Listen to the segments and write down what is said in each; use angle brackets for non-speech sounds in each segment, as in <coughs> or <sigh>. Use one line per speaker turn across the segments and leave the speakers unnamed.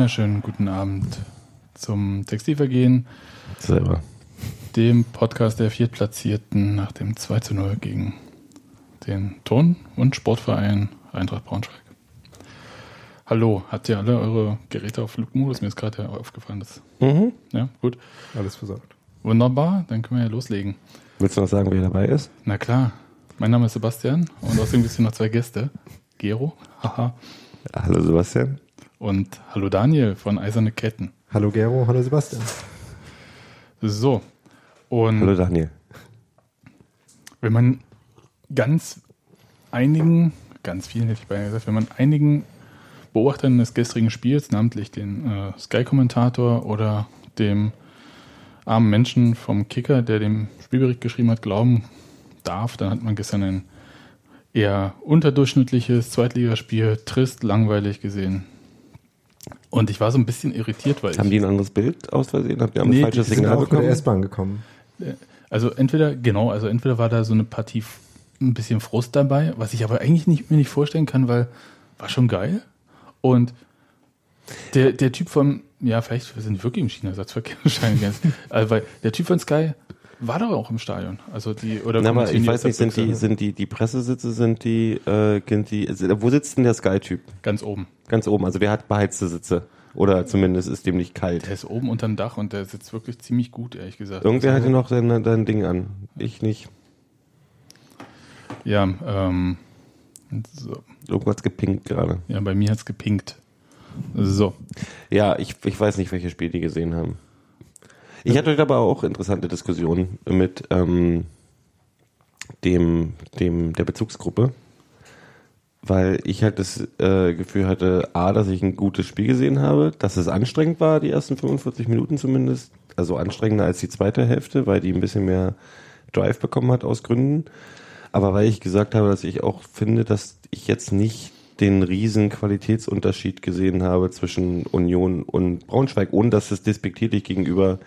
Wunderschönen guten Abend zum Textilvergehen.
Selber.
Dem Podcast der Viertplatzierten nach dem 2 zu 0 gegen den Ton- und Sportverein Eintracht Braunschweig. Hallo, habt ihr alle eure Geräte auf Flugmodus? Mir ist gerade aufgefallen, dass.
Mhm.
Ja, gut.
Alles versorgt.
Wunderbar, dann können wir ja loslegen.
Willst du noch sagen, wer dabei ist?
Na klar, mein Name ist Sebastian und außerdem gibt es hier noch zwei Gäste. Gero, haha,
hallo Sebastian.
Und hallo Daniel von Eiserne Ketten.
Hallo Gero, hallo Sebastian.
So, und
Hallo Daniel.
wenn man ganz einigen, ganz vielen hätte ich beinahe gesagt, wenn man einigen Beobachtern des gestrigen Spiels, namentlich den äh, Sky-Kommentator oder dem armen Menschen vom Kicker, der den Spielbericht geschrieben hat, glauben darf, dann hat man gestern ein eher unterdurchschnittliches Zweitligaspiel, trist, langweilig gesehen. Und ich war so ein bisschen irritiert, weil
Haben
ich,
die ein anderes Bild aus Versehen? Habt ihr ein
Nee,
falsches
die
Wir sind
Signal
auch
bekommen?
der S-Bahn gekommen.
Also entweder, genau, also entweder war da so eine Partie ein bisschen Frust dabei, was ich aber eigentlich nicht, mir nicht vorstellen kann, weil war schon geil. Und der, der Typ von, ja, vielleicht wir sind wirklich im China-Ersatzverkehr <laughs> wahrscheinlich. also, weil der Typ von Sky war doch auch im Stadion. Also die, oder
Na, aber ich
die
weiß nicht, sind die, sind die, die Pressesitze, sind die, äh, sind die, wo sitzt denn der Sky-Typ?
ganz oben.
Ganz oben, also der hat beheizte Sitze. Oder zumindest ist dem nicht kalt.
Der ist oben unterm Dach und der sitzt wirklich ziemlich gut, ehrlich gesagt.
Irgendwer
also,
hatte noch sein, sein Ding an. Ich nicht.
Ja, ähm, so.
Irgendwas gepinkt gerade.
ja, bei mir hat's gepinkt. So.
Ja, ich, ich weiß nicht, welche Spiele die gesehen haben. Ich hatte heute aber auch interessante Diskussionen mit ähm, dem, dem, der Bezugsgruppe, weil ich halt das äh, Gefühl hatte, A, dass ich ein gutes Spiel gesehen habe, dass es anstrengend war, die ersten 45 Minuten zumindest, also anstrengender als die zweite Hälfte, weil die ein bisschen mehr Drive bekommen hat aus Gründen. Aber weil ich gesagt habe, dass ich auch finde, dass ich jetzt nicht den riesen Qualitätsunterschied gesehen habe zwischen Union und Braunschweig, ohne dass es despektierlich gegenüber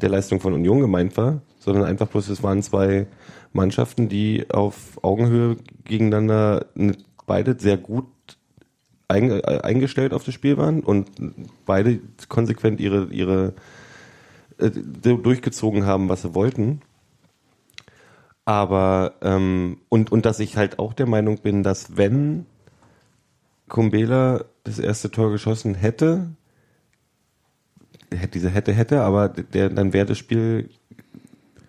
der Leistung von Union gemeint war, sondern einfach bloß, es waren zwei Mannschaften, die auf Augenhöhe gegeneinander n- beide sehr gut äh, eingestellt auf das Spiel waren und beide konsequent ihre, ihre äh, durchgezogen haben, was sie wollten. Aber ähm, und, und dass ich halt auch der Meinung bin, dass wenn Kumbela das erste Tor geschossen hätte, hätte diese hätte, hätte, aber der, dann wäre das Spiel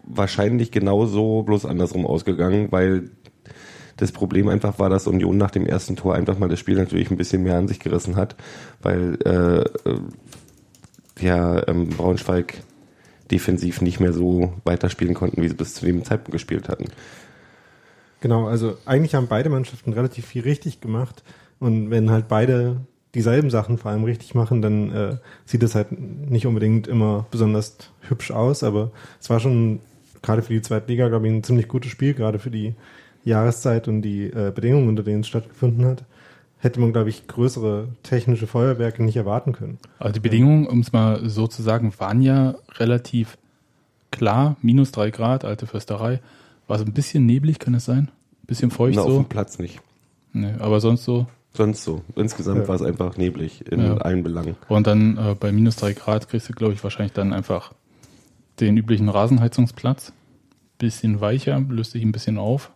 wahrscheinlich genauso bloß andersrum ausgegangen, weil das Problem einfach war, dass Union nach dem ersten Tor einfach mal das Spiel natürlich ein bisschen mehr an sich gerissen hat, weil äh, ja ähm, Braunschweig defensiv nicht mehr so weiterspielen konnten, wie sie bis zu dem Zeitpunkt gespielt hatten.
Genau, also eigentlich haben beide Mannschaften relativ viel richtig gemacht. Und wenn halt beide dieselben Sachen vor allem richtig machen, dann äh, sieht es halt nicht unbedingt immer besonders hübsch aus. Aber es war schon gerade für die Zweitliga, glaube ich, ein ziemlich gutes Spiel, gerade für die Jahreszeit und die äh, Bedingungen, unter denen es stattgefunden hat. Hätte man, glaube ich, größere technische Feuerwerke nicht erwarten können.
Also die Bedingungen, um es mal so zu sagen, waren ja relativ klar. Minus drei Grad, alte Försterei. War so ein bisschen neblig, kann es sein? bisschen feucht
Na, auf
so.
dem Platz nicht.
Nee, aber sonst so.
Sonst so. Insgesamt
Ja.
war es einfach neblig in
Ja.
allen Belangen.
Und dann äh, bei minus drei Grad kriegst du, glaube ich, wahrscheinlich dann einfach den üblichen Rasenheizungsplatz. Bisschen weicher, löst sich ein bisschen auf.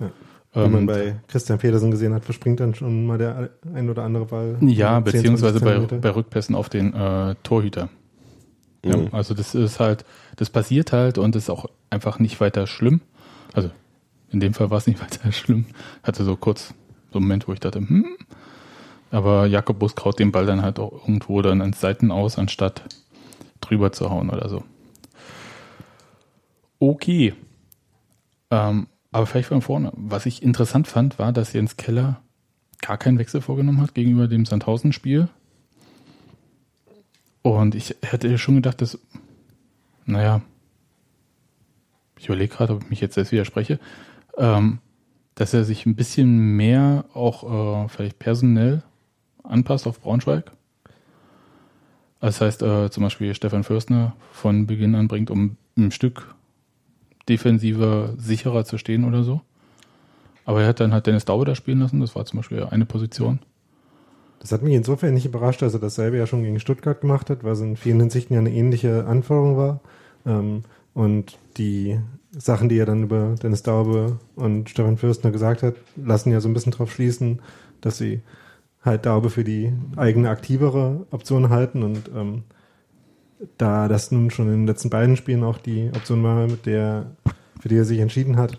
Ja. Wenn man bei Christian Pedersen gesehen hat, verspringt dann schon mal der ein oder andere Ball.
ja,
10, 20
beziehungsweise bei, bei Rückpässen auf den äh, Torhüter. Ja,
Mhm.
also das ist halt, das passiert halt und ist auch einfach nicht weiter schlimm. Also in dem Fall war es nicht <laughs> weiter schlimm. Hatte so kurz so einen Moment, wo ich dachte, hm. Aber Jakob Bus kraut den Ball dann halt auch irgendwo dann ans Seiten aus, anstatt drüber zu hauen oder so. Okay. Ähm, aber vielleicht von vorne. Was ich interessant fand, war, dass Jens Keller gar keinen Wechsel vorgenommen hat gegenüber dem Sandhausen-Spiel. Und ich hätte schon gedacht, dass, naja, ich überlege gerade, ob ich mich jetzt selbst widerspreche, ähm, dass er sich ein bisschen mehr auch äh, vielleicht personell anpasst auf Braunschweig. Das heißt, äh, zum Beispiel Stefan Fürstner von Beginn an bringt, um ein Stück defensiver, sicherer zu stehen oder so. Aber er hat dann halt Dennis Daube da spielen lassen, das war zum Beispiel eine Position.
Das hat mich insofern nicht überrascht, dass er dasselbe ja schon gegen Stuttgart gemacht hat, weil es in vielen Hinsichten ja eine ähnliche Anforderung war. Ähm, und die Sachen, die er dann über Dennis Daube und Stefan Fürstner gesagt hat, lassen ja so ein bisschen drauf schließen, dass sie halt Daube für die eigene aktivere Option halten und ähm, da das nun schon in den letzten beiden Spielen auch die Option war, mit der, für die er sich entschieden hat,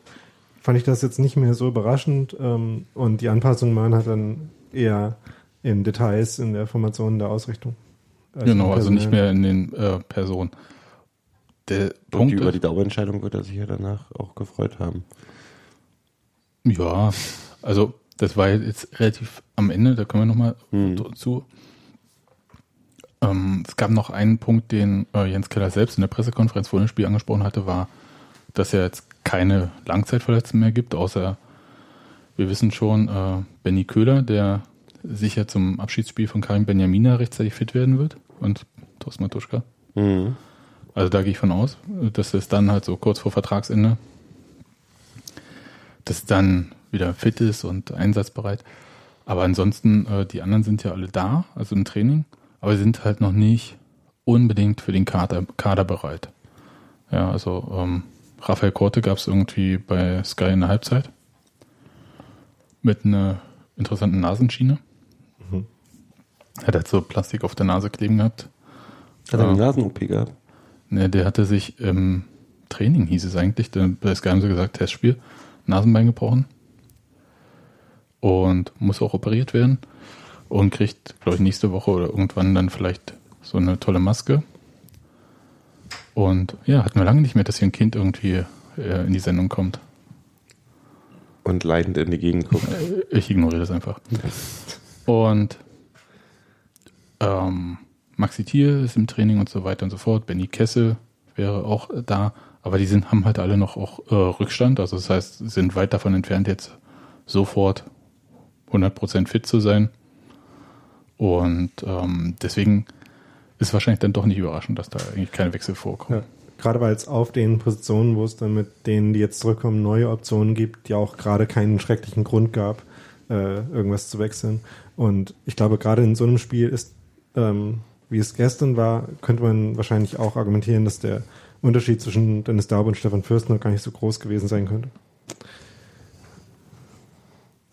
fand ich das jetzt nicht mehr so überraschend ähm, und die Anpassungen waren halt dann eher in Details in der Formation der Ausrichtung.
Genau, also nicht mehr in den äh, Personen.
Der und Punkt über die Dauerentscheidung wird er sich ja danach auch gefreut haben.
Ja, also das war jetzt relativ am Ende, da können wir nochmal hm. zu. Ähm, es gab noch einen Punkt, den äh, Jens Keller selbst in der Pressekonferenz vor dem Spiel angesprochen hatte, war, dass er jetzt keine Langzeitverletzten mehr gibt, außer wir wissen schon, äh, Benny Köhler, der sicher zum Abschiedsspiel von Karim Benjamina rechtzeitig fit werden wird und Thorsten Matuschka. Mhm. Also da gehe ich von aus, dass es dann halt so kurz vor Vertragsende, dass dann wieder fit ist und einsatzbereit. Aber ansonsten, äh, die anderen sind ja alle da, also im Training, aber sind halt noch nicht unbedingt für den Kader, Kader bereit. Ja, also ähm, Raphael Korte gab es irgendwie bei Sky in der Halbzeit mit einer interessanten Nasenschiene. Mhm. Er hat halt so Plastik auf der Nase kleben gehabt.
Hat er eine Nasen-OP gehabt?
Ne, der hatte sich im Training, hieß es eigentlich, bei Sky haben sie gesagt, Testspiel, Nasenbein gebrochen und muss auch operiert werden und kriegt, glaube ich, nächste Woche oder irgendwann dann vielleicht so eine tolle Maske. Und ja, hatten wir lange nicht mehr, dass hier ein Kind irgendwie äh, in die Sendung kommt.
Und leidend in die Gegend guckt.
Äh, ich ignoriere das einfach. Und ähm, Maxi Thier ist im Training und so weiter und so fort. Benny Kessel wäre auch da. Aber die sind, haben halt alle noch auch äh, Rückstand. Also das heißt, sind weit davon entfernt, jetzt sofort 100% fit zu sein. Und ähm, deswegen ist wahrscheinlich dann doch nicht überraschend, dass da eigentlich keine Wechsel vorkommen. Ja,
gerade weil es auf den Positionen, wo es dann mit denen, die jetzt zurückkommen, neue Optionen gibt, ja auch gerade keinen schrecklichen Grund gab, äh, irgendwas zu wechseln. Und ich glaube, gerade in so einem Spiel ist, ähm, wie es gestern war, könnte man wahrscheinlich auch argumentieren, dass der Unterschied zwischen Dennis Daub und Stefan Fürstner gar nicht so groß gewesen sein könnte.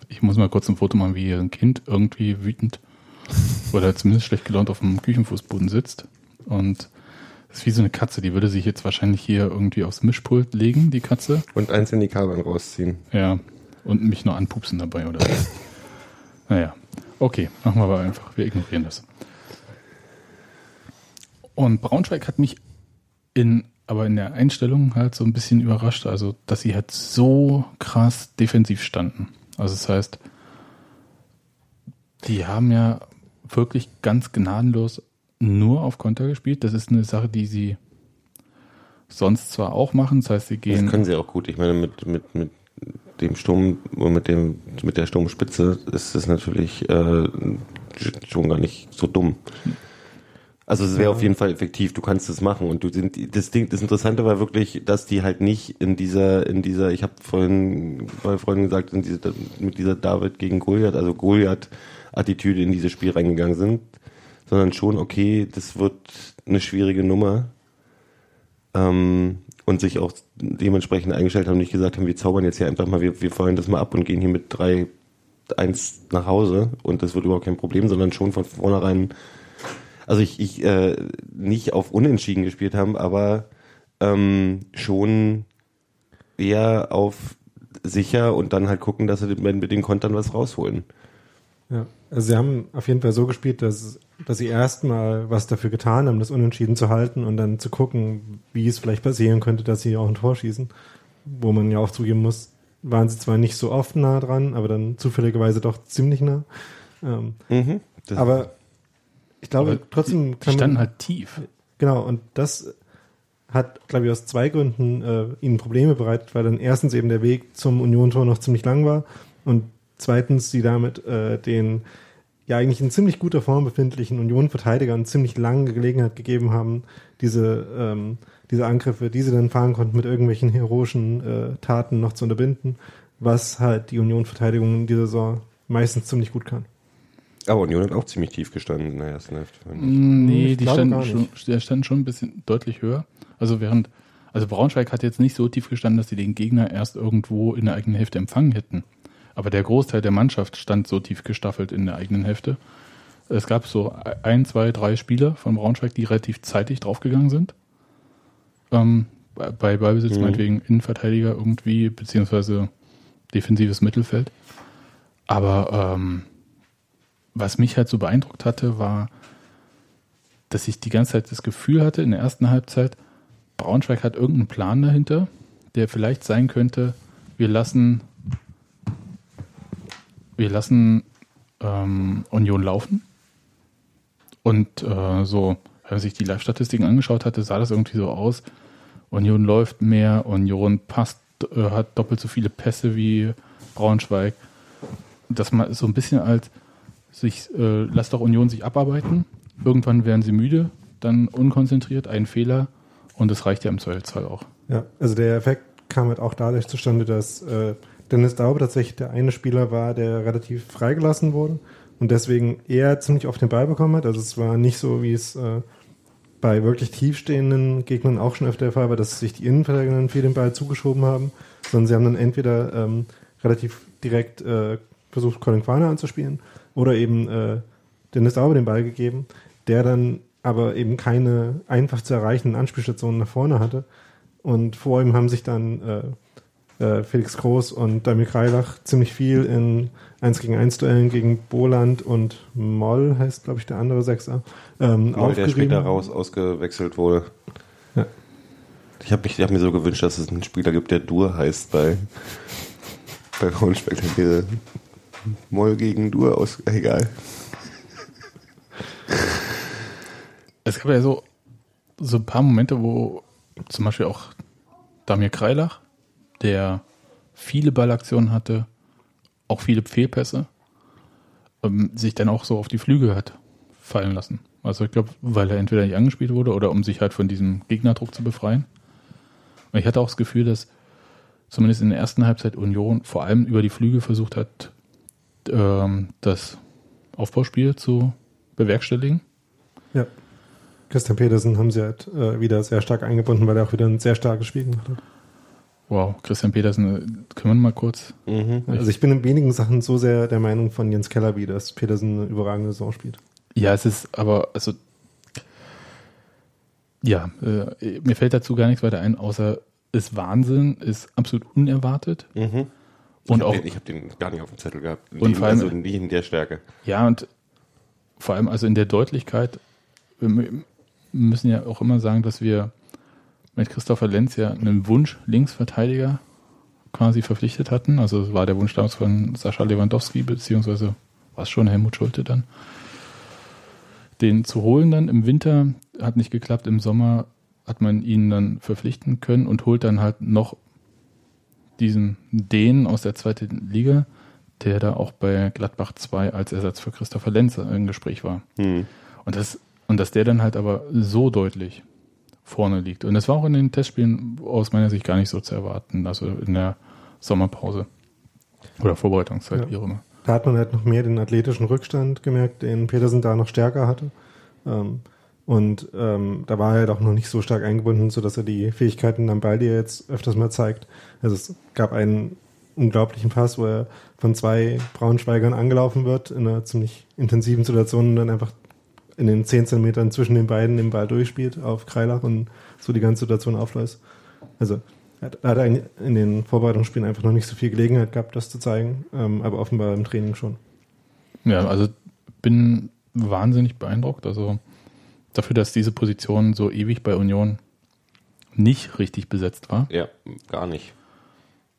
Ich muss mal kurz ein Foto machen, wie ein Kind irgendwie wütend oder zumindest schlecht gelaunt auf dem Küchenfußboden sitzt. Und das ist wie so eine Katze, die würde sich jetzt wahrscheinlich hier irgendwie aufs Mischpult legen, die Katze.
Und eins in die Kabeln rausziehen.
Ja. Und mich nur anpupsen dabei, oder <laughs> naja. Okay, machen wir aber einfach. Wir ignorieren das. Und Braunschweig hat mich in, aber in der Einstellung halt so ein bisschen überrascht, also, dass sie halt so krass defensiv standen. Also, das heißt, die haben ja wirklich ganz gnadenlos nur auf Konter gespielt. Das ist eine Sache, die sie sonst zwar auch machen, das heißt, sie gehen.
Das können sie auch gut. Ich meine, mit, mit, mit dem Sturm und mit dem, mit der Sturmspitze ist es natürlich äh, schon gar nicht so dumm. Also es wäre auf jeden Fall effektiv, du kannst es machen und du sind das Ding das Interessante war wirklich, dass die halt nicht in dieser in dieser ich habe vorhin bei Freunden gesagt, in diese, mit dieser David gegen Goliath, also Goliath Attitüde in dieses Spiel reingegangen sind, sondern schon, okay, das wird eine schwierige Nummer. Ähm, und sich auch dementsprechend eingestellt haben, nicht gesagt haben, wir zaubern jetzt hier einfach mal, wir, wir feuern das mal ab und gehen hier mit 3, 1 nach Hause und das wird überhaupt kein Problem, sondern schon von vornherein, also ich, ich äh, nicht auf Unentschieden gespielt haben, aber ähm, schon eher auf sicher und dann halt gucken, dass sie mit den Kontern was rausholen.
Ja, also sie haben auf jeden Fall so gespielt, dass, dass sie erstmal was dafür getan haben, das Unentschieden zu halten und dann zu gucken, wie es vielleicht passieren könnte, dass sie auch ein Tor schießen. Wo man ja auch zugeben muss, waren sie zwar nicht so oft nah dran, aber dann zufälligerweise doch ziemlich nah. Ähm, mhm, aber ich glaube aber trotzdem
die, die standen halt tief.
Genau, und das hat, glaube ich, aus zwei Gründen äh, ihnen Probleme bereitet, weil dann erstens eben der Weg zum Union-Tor noch ziemlich lang war und Zweitens, die damit äh, den ja eigentlich in ziemlich guter Form befindlichen Union-Verteidigern ziemlich lange Gelegenheit gegeben haben, diese, ähm, diese Angriffe, die sie dann fahren konnten, mit irgendwelchen heroischen äh, Taten noch zu unterbinden, was halt die Union-Verteidigung in dieser Saison meistens ziemlich gut kann.
Aber Union hat auch ziemlich tief gestanden in der ersten Hälfte. ich.
Nee,
Ich
die standen schon, die standen schon ein bisschen deutlich höher. Also während, also Braunschweig hat jetzt nicht so tief gestanden, dass sie den Gegner erst irgendwo in der eigenen Hälfte empfangen hätten. Aber der Großteil der Mannschaft stand so tief gestaffelt in der eigenen Hälfte. Es gab so ein, zwei, drei Spieler von Braunschweig, die relativ zeitig draufgegangen sind. Ähm, bei Ballbesitz
Mhm.
meinetwegen Innenverteidiger irgendwie, beziehungsweise defensives Mittelfeld. Aber ähm, was mich halt so beeindruckt hatte, war, dass ich die ganze Zeit das Gefühl hatte, in der ersten Halbzeit, Braunschweig hat irgendeinen Plan dahinter, der vielleicht sein könnte, wir lassen, wir lassen ähm, Union laufen. Und äh, so, wenn man sich die Live-Statistiken angeschaut hatte, sah das irgendwie so aus. Union läuft mehr, Union passt, äh, hat doppelt so viele Pässe wie Braunschweig. Dass man so ein bisschen als sich, äh, lasst doch Union sich abarbeiten. Irgendwann werden sie müde, dann unkonzentriert, ein Fehler und es reicht ja im Zweifelsfall auch.
Ja, also der Effekt kam halt auch dadurch zustande, dass äh, Dennis Daube tatsächlich der eine Spieler war, der relativ freigelassen wurde und deswegen eher ziemlich auf den Ball bekommen hat. Also es war nicht so, wie es äh, bei wirklich tiefstehenden Gegnern auch schon öfter der Fall war, dass sich die Innenverteidiger dann viel den Ball zugeschoben haben, sondern sie haben dann entweder ähm, relativ direkt äh, versucht, Colin Quaner anzuspielen oder eben äh, Dennis Daube den Ball gegeben, der dann aber eben keine einfach zu erreichenden Anspielstationen nach vorne hatte. Und vor ihm haben sich dann äh, Felix Groß und Damir Kreilach ziemlich viel in 1 gegen 1 Duellen gegen Boland und Moll, heißt glaube ich der andere Sechser, ähm,
Moll, der
aufgerieben.
später raus ausgewechselt wurde.
Ja.
Ich habe hab mir so gewünscht, dass es einen Spieler gibt, der Dur heißt bei, bei wäre Moll gegen Dur aus. Egal.
Es gab ja so, so ein paar Momente, wo zum Beispiel auch Damir Kreilach, der viele Ballaktionen hatte, auch viele Fehlpässe, ähm, sich dann auch so auf die Flügel hat fallen lassen. Also ich glaube, weil er entweder nicht angespielt wurde oder um sich halt von diesem Gegnerdruck zu befreien. Und ich hatte auch das Gefühl, dass zumindest in der ersten Halbzeit Union vor allem über die Flügel versucht hat, ähm, das Aufbauspiel zu bewerkstelligen.
Ja. Christian Petersen haben sie halt äh, wieder sehr stark eingebunden, weil er auch wieder ein sehr starkes Spiel gemacht hat.
Wow, Christian Petersen, können wir mal kurz.
Mhm.
Also ich bin in wenigen Sachen so sehr der Meinung von Jens Kellerby, dass Petersen eine überragende Saison spielt.
Ja, es ist aber, also. Ja, äh, mir fällt dazu gar nichts weiter ein, außer ist Wahnsinn, ist absolut unerwartet.
Mhm.
Und
ich habe
auch,
den, ich hab den gar nicht auf dem Zettel gehabt.
Und
Die-
vor allem-
also nicht in der Stärke.
ja, und vor allem also in der Deutlichkeit, wir mü- müssen ja auch immer sagen, dass wir mit Christopher Lenz ja einen Wunsch Linksverteidiger quasi verpflichtet hatten. Also es war der Wunsch damals von Sascha Lewandowski, beziehungsweise war es schon Helmut Schulte dann. Den zu holen dann im Winter hat nicht geklappt. Im Sommer hat man ihn dann verpflichten können und holt dann halt noch diesen Dänen aus der zweiten Liga, der da auch bei Gladbach 2 als Ersatz für Christopher Lenz im Gespräch war.
Hm.
Und, das, und dass der dann halt aber so deutlich vorne liegt. Und das war auch in den Testspielen aus meiner Sicht gar nicht so zu erwarten, also in der Sommerpause oder Vorbereitungszeit,
Ja.
wie auch immer.
Da hat man halt noch mehr den athletischen Rückstand gemerkt, den Petersen da noch stärker hatte. Ähm, und ähm, da war er doch noch nicht so stark eingebunden, sodass er die Fähigkeiten am Ball, die er jetzt öfters mal zeigt. Also es gab einen unglaublichen Pass, wo er von zwei Braunschweigern angelaufen wird in einer ziemlich intensiven Situation und dann einfach in den 10 Zentimetern zwischen den beiden den Ball durchspielt auf Kreilach und so die ganze Situation auflöst. Also er hat, er in den Vorbereitungsspielen einfach noch nicht so viel Gelegenheit gehabt, das zu zeigen, ähm, aber offenbar im Training schon.
Ja, also bin wahnsinnig beeindruckt. Also dafür, dass diese Position so ewig bei Union nicht richtig besetzt war.
Ja, gar nicht.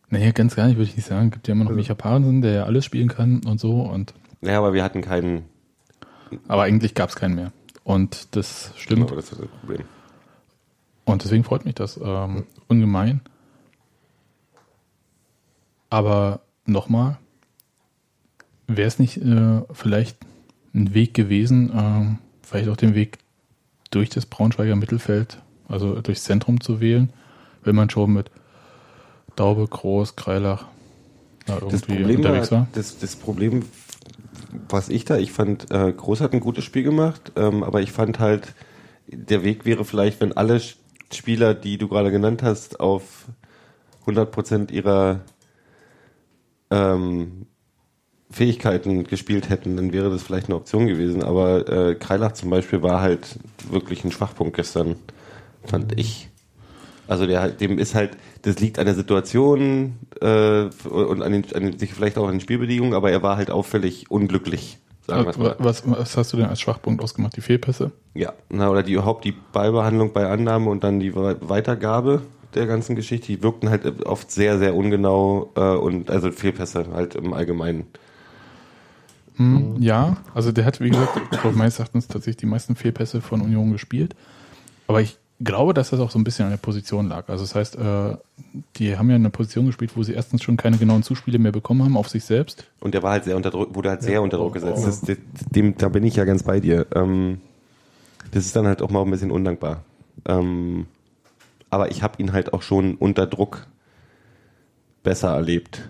Nee, ganz gar nicht, würde ich nicht sagen. Gibt ja immer noch
Also-
Micha Parensen, der ja alles spielen kann und so. Und,
Ja, aber wir hatten keinen.
Aber eigentlich gab es keinen mehr. Und das stimmt.
Genau, das ist das Problem.
Und deswegen freut mich das ähm, ungemein. Aber nochmal, wäre es nicht äh, vielleicht ein Weg gewesen, ähm, vielleicht auch den Weg durch das Braunschweiger Mittelfeld, also durchs Zentrum zu wählen, wenn man schon mit Daube, Groß, Kreilach
Das
irgendwie
Problem,
unterwegs
war,
war?
Das, das Problem was ich da, ich fand, äh, Groß hat ein gutes Spiel gemacht, ähm, aber ich fand halt, der Weg wäre vielleicht, wenn alle Spieler, die du gerade genannt hast, auf 100% ihrer ähm, Fähigkeiten gespielt hätten, dann wäre das vielleicht eine Option gewesen. Aber äh, Kreilach zum Beispiel war halt wirklich ein Schwachpunkt gestern, fand ich. Also der dem ist halt, das liegt an der Situation äh, und an, den, an sich vielleicht auch an den Spielbedingungen, aber er war halt auffällig unglücklich.
Sagen was, was, hast du denn als Schwachpunkt ausgemacht? Die Fehlpässe?
Ja, na, oder die überhaupt die Ballbehandlung bei Annahme und dann die Weitergabe der ganzen Geschichte, die wirkten halt oft sehr, sehr ungenau äh, und also Fehlpässe halt im Allgemeinen.
Hm, ja, also der hat, wie gesagt, <coughs> meines Erachtens tatsächlich die meisten Fehlpässe von Union gespielt. Aber ich glaube, dass das auch so ein bisschen an der Position lag. Also das heißt, äh, die haben ja eine Position gespielt, wo sie erstens schon keine genauen Zuspiele mehr bekommen haben auf sich selbst.
Und der war halt sehr unter Druck, wurde halt sehr ja, unter Druck gesetzt. Oh. Das, dem, da bin ich ja ganz bei dir. Ähm, das ist dann halt auch mal ein bisschen undankbar. Ähm, aber ich habe ihn halt auch schon unter Druck besser erlebt.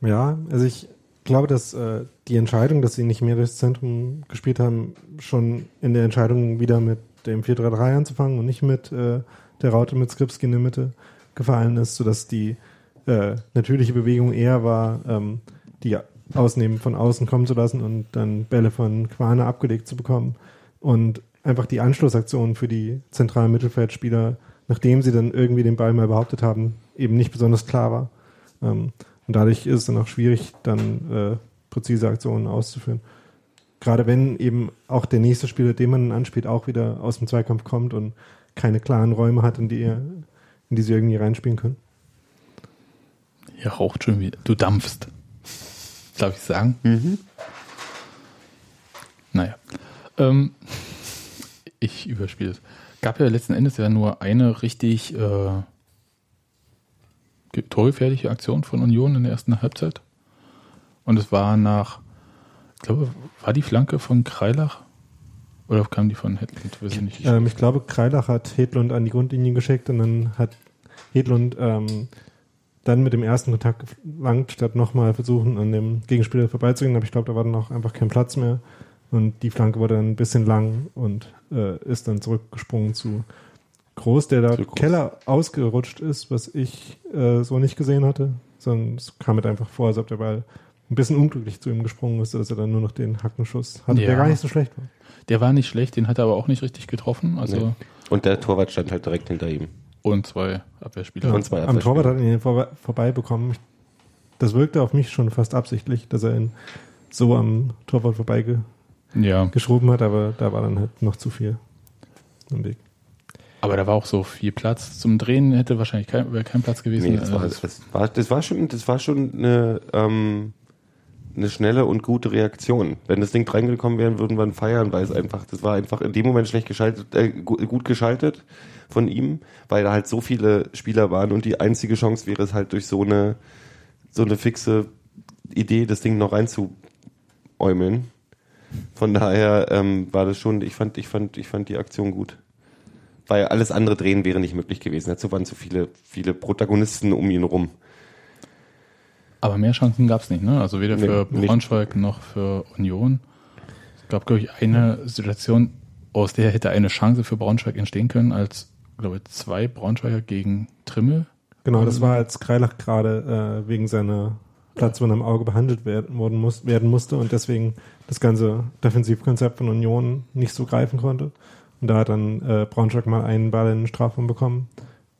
Ja, also ich glaube, dass äh, die Entscheidung, dass sie nicht mehr durchs Zentrum gespielt haben, schon in der Entscheidung wieder mit dem 4-3-3 anzufangen und nicht mit äh, der Raute mit Skripski in der Mitte gefallen ist, sodass die äh, natürliche Bewegung eher war, ähm, die Ausnehmen von außen kommen zu lassen und dann Bälle von Quane abgelegt zu bekommen und einfach die Anschlussaktion für die zentralen Mittelfeldspieler, nachdem sie dann irgendwie den Ball mal behauptet haben, eben nicht besonders klar war. Ähm, und dadurch ist es dann auch schwierig, dann äh, präzise Aktionen auszuführen. Gerade wenn eben auch der nächste Spieler, den man anspielt, auch wieder aus dem Zweikampf kommt und keine klaren Räume hat, in die, in die sie irgendwie reinspielen können.
Hier raucht schon wieder. Du dampfst. <laughs> Darf ich sagen? Mhm. Naja. Ähm, ich überspiele es. Gab ja letzten Endes ja nur eine richtig äh, torgefährliche Aktion von Union in der ersten Halbzeit. Und es war nach, ich glaube, war die Flanke von Kreilach? Oder kam die von Hedlund?
Weiß ich, nicht. Ich, ähm, ich glaube, Kreilach hat Hedlund an die Grundlinie geschickt und dann hat Hedlund ähm, dann mit dem ersten Kontakt gelangt, statt nochmal versuchen, an dem Gegenspieler vorbeizugehen. Aber ich glaube, da war dann auch einfach kein Platz mehr. Und die Flanke wurde dann ein bisschen lang und äh, ist dann zurückgesprungen zu Groß, der da Keller ausgerutscht ist, was ich äh, so nicht gesehen hatte, sondern es kam mit einfach vor, als ob der Ball ein bisschen unglücklich zu ihm gesprungen ist, dass er dann nur noch den Hackenschuss hatte, ja. der gar nicht so schlecht war.
Der war nicht schlecht, den hat er aber auch nicht richtig getroffen. Also nee.
Und der Torwart stand halt direkt hinter ihm.
Und zwei Abwehrspieler. Ja,
und zwei Abwehrspieler. Am Torwart hat ihn vor, vorbei bekommen. Das wirkte auf mich schon fast absichtlich, dass er ihn so am Torwart vorbei ge ja. geschoben hat, aber da war dann halt noch zu viel
im Weg. Aber da war auch so viel Platz. Zum Drehen hätte wahrscheinlich kein, kein Platz gewesen. Nee,
das, war, das, war, das, war, schon, das war schon eine, ähm, eine schnelle und gute Reaktion. Wenn das Ding reingekommen wäre, würden wir feiern, weil es einfach, das war einfach in dem Moment schlecht geschaltet, äh, gut geschaltet von ihm, weil da halt so viele Spieler waren und die einzige Chance wäre es halt durch so eine, so eine fixe Idee, das Ding noch reinzuäumeln. Von daher ähm, war das schon, ich fand, ich fand, ich fand die Aktion gut weil alles andere drehen wäre nicht möglich gewesen. Dazu waren zu viele, viele Protagonisten um ihn rum.
Aber mehr Chancen gab es nicht, ne? Also weder für nee, Braunschweig noch für Union. Es gab, glaube ich, eine Situation, aus der hätte eine Chance für Braunschweig entstehen können, als, glaube ich, zwei Braunschweiger gegen Trimmel.
Genau, das war als Kreilach gerade äh, wegen seiner Platzwunde am Auge behandelt werden, worden muss, werden musste und deswegen das ganze Defensivkonzept von Union nicht so greifen konnte. Und da hat dann äh, Braunschweig mal einen Ball in den Strafraum bekommen,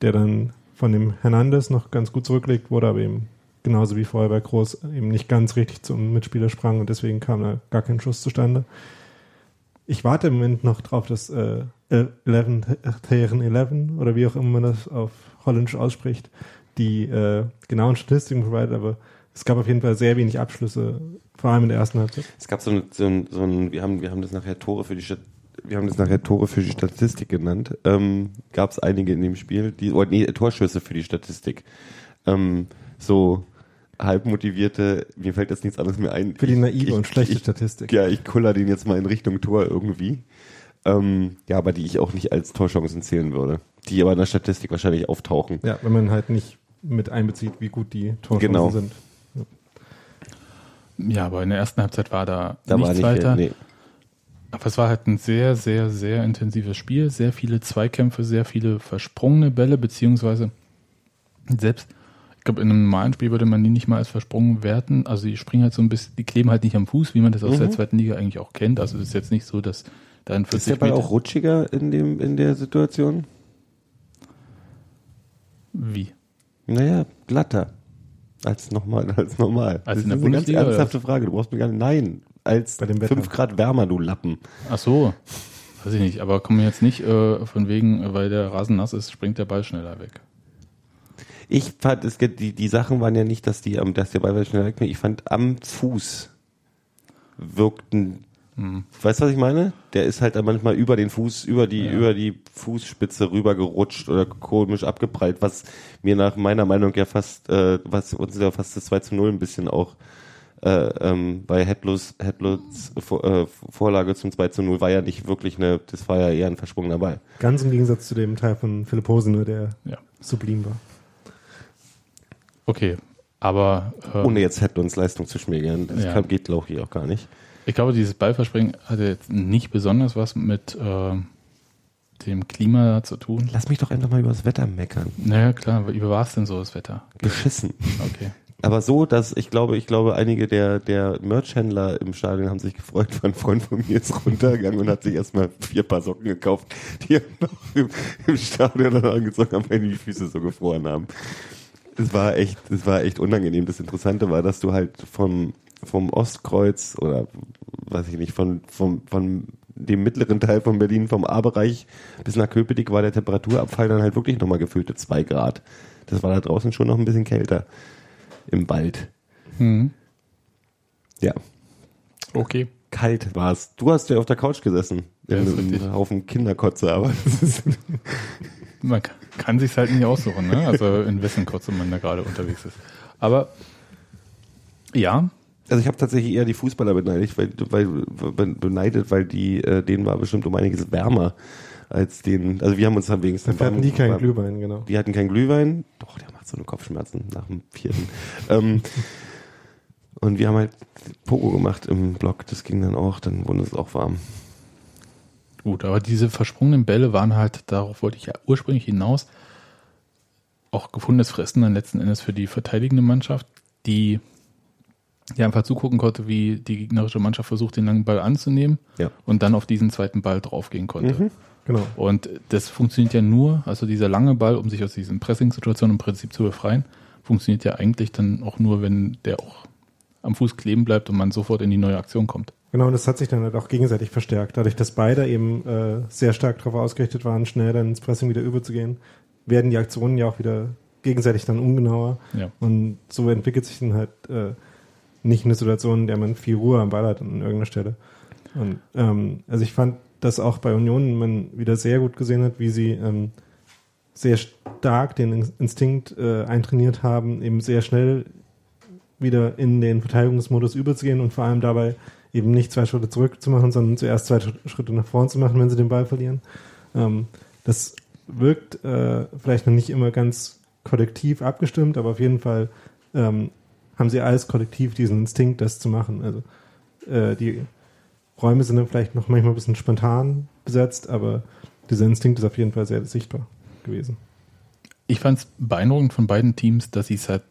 der dann von dem Hernandez noch ganz gut zurücklegt wurde, aber eben genauso wie vorher bei Groß eben nicht ganz richtig zum Mitspieler sprang und deswegen kam da gar kein Schuss zustande. Ich warte im Moment noch drauf, dass äh, 11, Theren 11 oder wie auch immer man das auf Holländisch ausspricht, die äh, genauen Statistiken provided, aber es gab auf jeden Fall sehr wenig Abschlüsse, vor allem in der ersten Halbzeit.
Es gab so ein, so ein, so ein wir haben, wir haben das nachher Tore für die Stadt wir haben das nachher Tore für die Statistik genannt, ähm, gab es einige in dem Spiel, die, oder nee, Torschüsse für die Statistik. Ähm, so halb motivierte, mir fällt jetzt nichts anderes mehr ein.
Für die naive ich, und schlechte ich, Statistik.
Ja, ich kuller den jetzt mal in Richtung Tor irgendwie. Ähm, ja, aber die ich auch nicht als Torchancen zählen würde. Die aber in der Statistik wahrscheinlich auftauchen.
Ja, wenn man halt nicht mit einbezieht, wie gut die Torchancen genau. sind.
Ja, aber in der ersten Halbzeit war da,
Da
nichts
war nicht
weiter.
viel, nee.
Aber es war halt ein sehr, sehr, sehr intensives Spiel. Sehr viele Zweikämpfe, sehr viele versprungene Bälle, beziehungsweise selbst, ich glaube, in einem normalen Spiel würde man die nicht mal als versprungen werten. Also die springen halt so ein bisschen, die kleben halt nicht am Fuß, wie man das aus der zweiten Liga eigentlich auch kennt. Also es ist jetzt nicht so, dass da in 40
Mhm. Ist der Ball
Meter-
auch rutschiger in, dem, in der Situation?
Wie?
Naja, glatter. Als normal, <laughs> als normal.
Als
das
in der
ist eine ganz ernsthafte Frage. Du brauchst mir gar nicht. Nein, als
Bei dem Wetter.
5 Grad wärmer, du Lappen.
Ach so. Weiß ich nicht, aber kommen wir jetzt nicht äh, von wegen, weil der Rasen nass ist, springt der Ball schneller weg.
Ich fand, es, geht- die, die Sachen waren ja nicht, dass, die, am- dass der Ball schnell weg Ich fand, am Fuß wirkten,
Hm.
weißt du, was ich meine? Der ist halt dann manchmal über den Fuß, über die, über die Fußspitze rübergerutscht oder komisch abgeprallt, was mir nach meiner Meinung ja fast, äh, was uns ja fast das 2 zu 0 ein bisschen auch äh, ähm, bei Hedlos, Hedlos Vor, äh, Vorlage zum 2 zu 0 war ja nicht wirklich eine, das war ja eher ein versprungener Ball.
Ganz im Gegensatz zu dem Teil von Philipp Hosene, der
Ja.
sublim war.
Okay. Aber äh,
Ohne jetzt Hedlons Leistung zu schmälern. Das
Ja.
geht, glaube ich, auch gar nicht.
ich glaube, dieses Ballverspringen hatte jetzt nicht besonders was mit äh, dem Klima zu tun.
Lass mich doch einfach mal über das Wetter meckern.
Naja, klar, wie war es denn so, das Wetter?
Beschissen.
Okay.
Aber so, dass ich glaube, ich glaube, einige der, der Merchhändler im Stadion haben sich gefreut, weil ein Freund von mir ist runtergegangen und hat sich erstmal vier Paar Socken gekauft, die er noch im, im Stadion dann angezogen haben, weil die Füße so gefroren haben. Das war echt, das war echt unangenehm. Das Interessante war, dass du halt vom, vom Ostkreuz oder weiß ich nicht, von, vom, von dem mittleren Teil von Berlin, vom A-Bereich bis nach Köpenick war der Temperaturabfall dann halt wirklich nochmal gefühlte zwei Grad. Das war da draußen schon noch ein bisschen kälter im Wald.
Mhm.
Ja,
Okay.
kalt war es. Du hast ja auf der Couch gesessen.
Ja,
in einem. Haufen Kinderkotze, aber das ist,
Man k- kann sich halt nicht aussuchen, ne? Also in wessen Kotze man da gerade unterwegs ist. Aber ja,
also ich habe tatsächlich eher die Fußballer beneidet, weil, weil beneidet, weil die, äh, denen war bestimmt um einiges wärmer als den. Also wir haben uns am wenigsten.
Dafür hatten die keinen Glühwein, genau.
Die hatten keinen Glühwein. Doch, der macht so eine Kopfschmerzen nach dem vierten. ähm, und wir haben halt Pogo gemacht im Block. Das ging dann auch. Dann wurde es auch warm.
Gut, aber diese versprungenen Bälle waren halt, darauf wollte ich ja ursprünglich hinaus, auch gefundenes Fressen dann letzten Endes für die verteidigende Mannschaft, die, die einfach zugucken konnte, wie die gegnerische Mannschaft versucht, den langen Ball anzunehmen
Ja.
und dann auf diesen zweiten Ball draufgehen konnte.
Genau.
Und das funktioniert ja nur, also dieser lange Ball, um sich aus diesen Pressing-Situationen im Prinzip zu befreien, funktioniert ja eigentlich dann auch nur, wenn der auch am Fuß kleben bleibt und man sofort in die neue Aktion kommt.
Genau, und das hat sich dann halt auch gegenseitig verstärkt. Dadurch, dass beide eben äh, sehr stark darauf ausgerichtet waren, schnell dann ins Pressing wieder überzugehen, werden die Aktionen ja auch wieder gegenseitig dann ungenauer.
Ja.
Und so entwickelt sich dann halt äh, nicht eine Situation, in der man viel Ruhe am Ball hat an irgendeiner Stelle. Und ähm, also ich fand, dass auch bei Union man wieder sehr gut gesehen hat, wie sie ähm, sehr stark den In- Instinkt äh, eintrainiert haben, eben sehr schnell wieder in den Verteidigungsmodus überzugehen und vor allem dabei eben nicht zwei Schritte zurück zu machen, sondern zuerst zwei Sch- Schritte nach vorn zu machen, wenn sie den Ball verlieren. Ähm, das wirkt äh, vielleicht noch nicht immer ganz kollektiv abgestimmt, aber auf jeden Fall ähm, haben sie als Kollektiv diesen Instinkt, das zu machen. Also äh, die Räume sind dann vielleicht noch manchmal ein bisschen spontan besetzt, aber dieser Instinkt ist auf jeden Fall sehr sichtbar gewesen.
Ich fand es beeindruckend von beiden Teams, dass sie es halt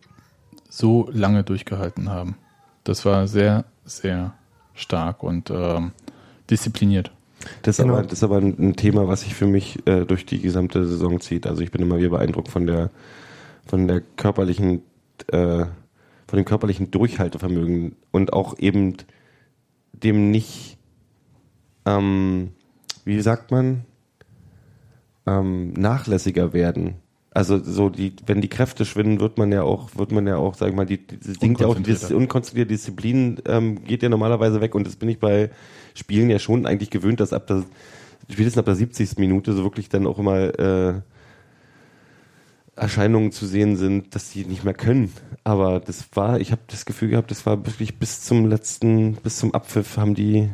so lange durchgehalten haben. Das war sehr, sehr stark und ähm, diszipliniert.
Das ist,
Genau.
aber, das ist aber ein ein Thema, was sich für mich äh, durch die gesamte Saison zieht. Also ich bin immer wieder beeindruckt von der von der körperlichen äh, von dem körperlichen Durchhaltevermögen und auch eben dem nicht ähm, wie sagt man ähm, nachlässiger werden. Also so die, wenn die Kräfte schwinden, wird man ja auch, wird man ja auch, sag ich mal, die, die Ding ja auch, die unkonzentrierte Disziplin ähm, geht ja normalerweise weg und das bin ich bei Spielen ja schon eigentlich gewöhnt, dass ab der spätestens ab der 70. Minute so wirklich dann auch immer äh, Erscheinungen zu sehen sind, dass sie nicht mehr können. Aber das war, ich habe das Gefühl gehabt, das war wirklich bis zum letzten, bis zum Abpfiff haben die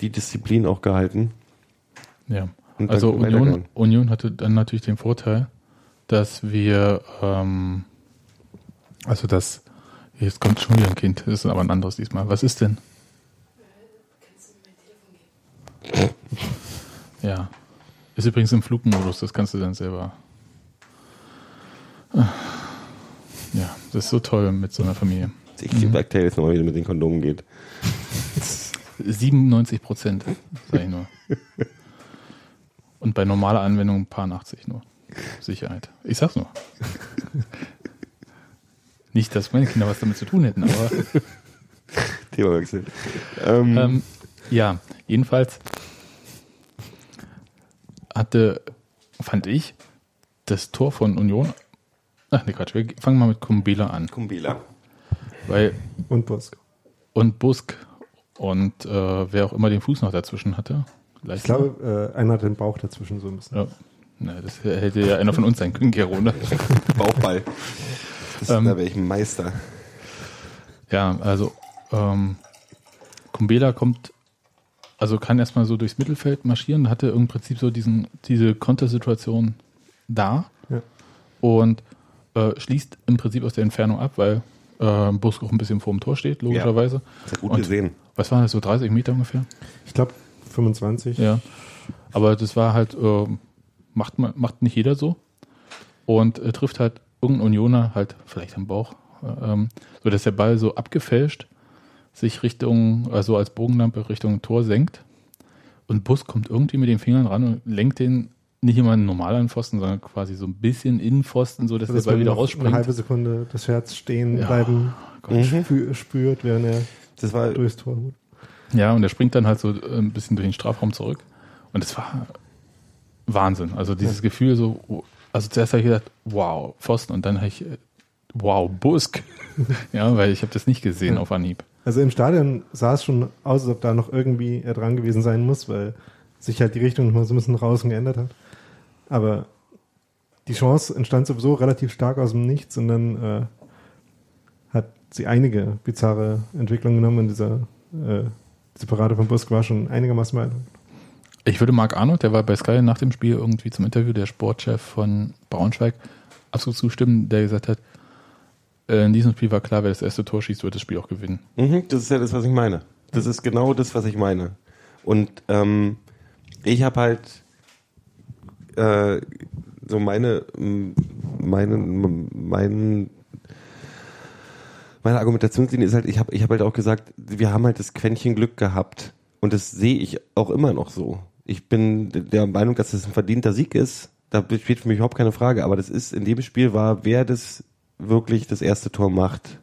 die Disziplin auch gehalten.
Ja.
Und
Also Union. Union hatte dann natürlich den Vorteil, dass wir, ähm, also dass Jetzt kommt schon wieder ein Kind. Das ist aber ein anderes diesmal. Was ist denn? Ja. Ist übrigens im Flugmodus, das kannst du dann selber. Ja, das ist so toll mit so einer Familie.
Ich liebe aktuell jetzt nochmal, wie es mit den Kondomen geht.
97 Prozent, sag ich nur. Und bei normaler Anwendung ein paar 80 nur. Sicherheit. Ich sag's nur. Nicht, dass meine Kinder was damit zu tun hätten, aber
Themawechsel. Ähm,
ähm, ja, jedenfalls hatte, fand ich, das Tor von Union. Ach nee, Quatsch, wir fangen mal mit Kumbela an.
Kumbela.
Weil,
Und Busk.
und Busk und äh, wer auch immer den Fuß noch dazwischen hatte.
Ich glaube, äh, einer hat den Bauch dazwischen so ein bisschen.
Ja. Na, das hätte ja einer von uns sein können, Gero, ne? <laughs>
Bauchball. Das,
Ähm,
da wäre ich ein Meister.
Ja, also ähm, Kumbela kommt, also kann erstmal so durchs Mittelfeld marschieren, hatte im Prinzip so diesen, diese Kontersituation da
Ja.
und äh, schließt im Prinzip aus der Entfernung ab, weil äh, Busk auch ein bisschen vor dem Tor steht, logischerweise.
Das hat gut
Und-
gesehen.
Was waren das, so 30 Meter ungefähr?
Ich glaube 25.
Ja. Aber das war halt, äh, macht, man, macht nicht jeder so. Und äh, trifft halt irgendein Unioner halt vielleicht am Bauch, äh, ähm, so dass der Ball so abgefälscht sich Richtung, also als Bogenlampe Richtung Tor senkt. Und Bus kommt irgendwie mit den Fingern ran und lenkt den nicht immer normal an Pfosten, sondern quasi so ein bisschen in den Pfosten, so dass
dass
der Ball wieder
noch eine
rausspringt.
halbe Sekunde das Herz stehen
Ja.
bleiben
Gott.
spü spürt, während er
Das war,
durchs Tor holt.
Ja, und er springt dann halt so äh, ein bisschen durch den Strafraum zurück. Und das war Wahnsinn. Also dieses Gefühl so, oh, also zuerst habe ich gedacht, wow, Pfosten. Und dann habe ich, wow, Busk. <laughs> ja, weil ich habe das nicht gesehen
Ja.
auf Anhieb.
Also im Stadion sah es schon aus, als ob da noch irgendwie er dran gewesen sein muss, weil sich halt die Richtung noch mal so ein bisschen draußen geändert hat. Aber die Chance entstand sowieso relativ stark aus dem Nichts und dann äh, hat sie einige bizarre Entwicklungen genommen und dieser äh, diese Parade von Busk war schon einigermaßen beeindruckend.
Ich würde Marc Arnold, der war bei Sky nach dem Spiel irgendwie zum Interview, der Sportchef von Braunschweig, absolut zustimmen, der gesagt hat, äh, in diesem Spiel war klar, wer das erste Tor schießt, wird das Spiel auch gewinnen.
Mhm, das ist ja das, was ich meine. Das ist genau das, was ich meine. Und ähm, ich habe halt äh, so meine, meine, mein, meine Argumentationslinie ist halt, ich habe ich hab halt auch gesagt, wir haben halt das Quäntchen Glück gehabt. Und das sehe ich auch immer noch so. Ich bin der Meinung, dass das ein verdienter Sieg ist. Da besteht für mich überhaupt keine Frage. Aber das ist, in dem Spiel war, wer das wirklich das erste Tor macht,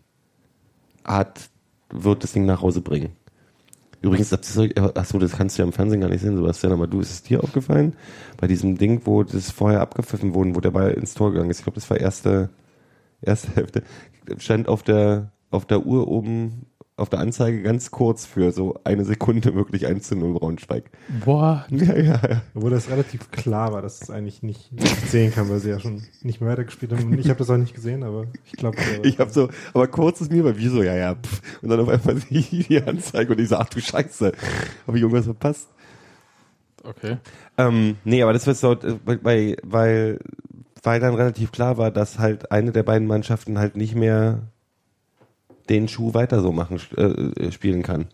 hat, wird das Ding nach Hause bringen. Übrigens, achso, das kannst du ja im Fernsehen gar nicht sehen, Sebastian, aber du, ist es dir aufgefallen? Bei diesem Ding, wo das vorher abgepfiffen wurde, wo der Ball ins Tor gegangen ist, ich glaube, das war erste, erste Hälfte, stand auf der, auf der Uhr oben, auf der Anzeige ganz kurz für so eine Sekunde <laughs> wirklich 1 zu 0 Braunschweig.
Boah, <laughs>
Ja, ja, ja.
Wo das relativ klar war, dass es eigentlich nicht, nicht sehen kann, weil sie ja schon nicht mehr weitergespielt haben. Ich habe das auch nicht gesehen, aber ich glaube. <laughs>
Ich habe so, aber kurz ist mir, weil wie so, ja, ja, pff. und dann auf einmal sehe ich die Anzeige und ich so, ach du Scheiße, habe ich irgendwas verpasst?
okay.
Ähm, nee, aber das wird so, äh, weil, weil, weil dann relativ klar war, dass halt eine der beiden Mannschaften halt nicht mehr den Schuh weiter so machen, äh, äh, spielen kann.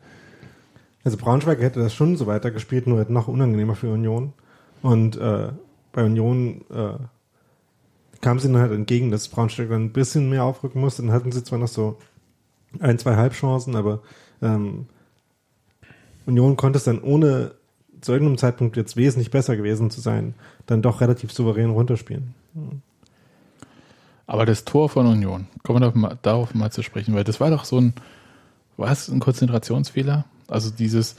Also Braunschweig hätte das schon so weitergespielt, nur halt noch unangenehmer für Union. Und äh, bei Union äh, kam sie dann halt entgegen, dass Braunschweig dann ein bisschen mehr aufrücken musste. Dann hatten sie zwar noch so ein, zwei Halbchancen, aber ähm, Union konnte es dann ohne zu irgendeinem Zeitpunkt jetzt wesentlich besser gewesen zu sein, dann doch relativ souverän runterspielen.
Aber das Tor von Union, kommen wir darauf mal, darauf mal zu sprechen, weil das war doch so ein, war es ein Konzentrationsfehler? Also dieses,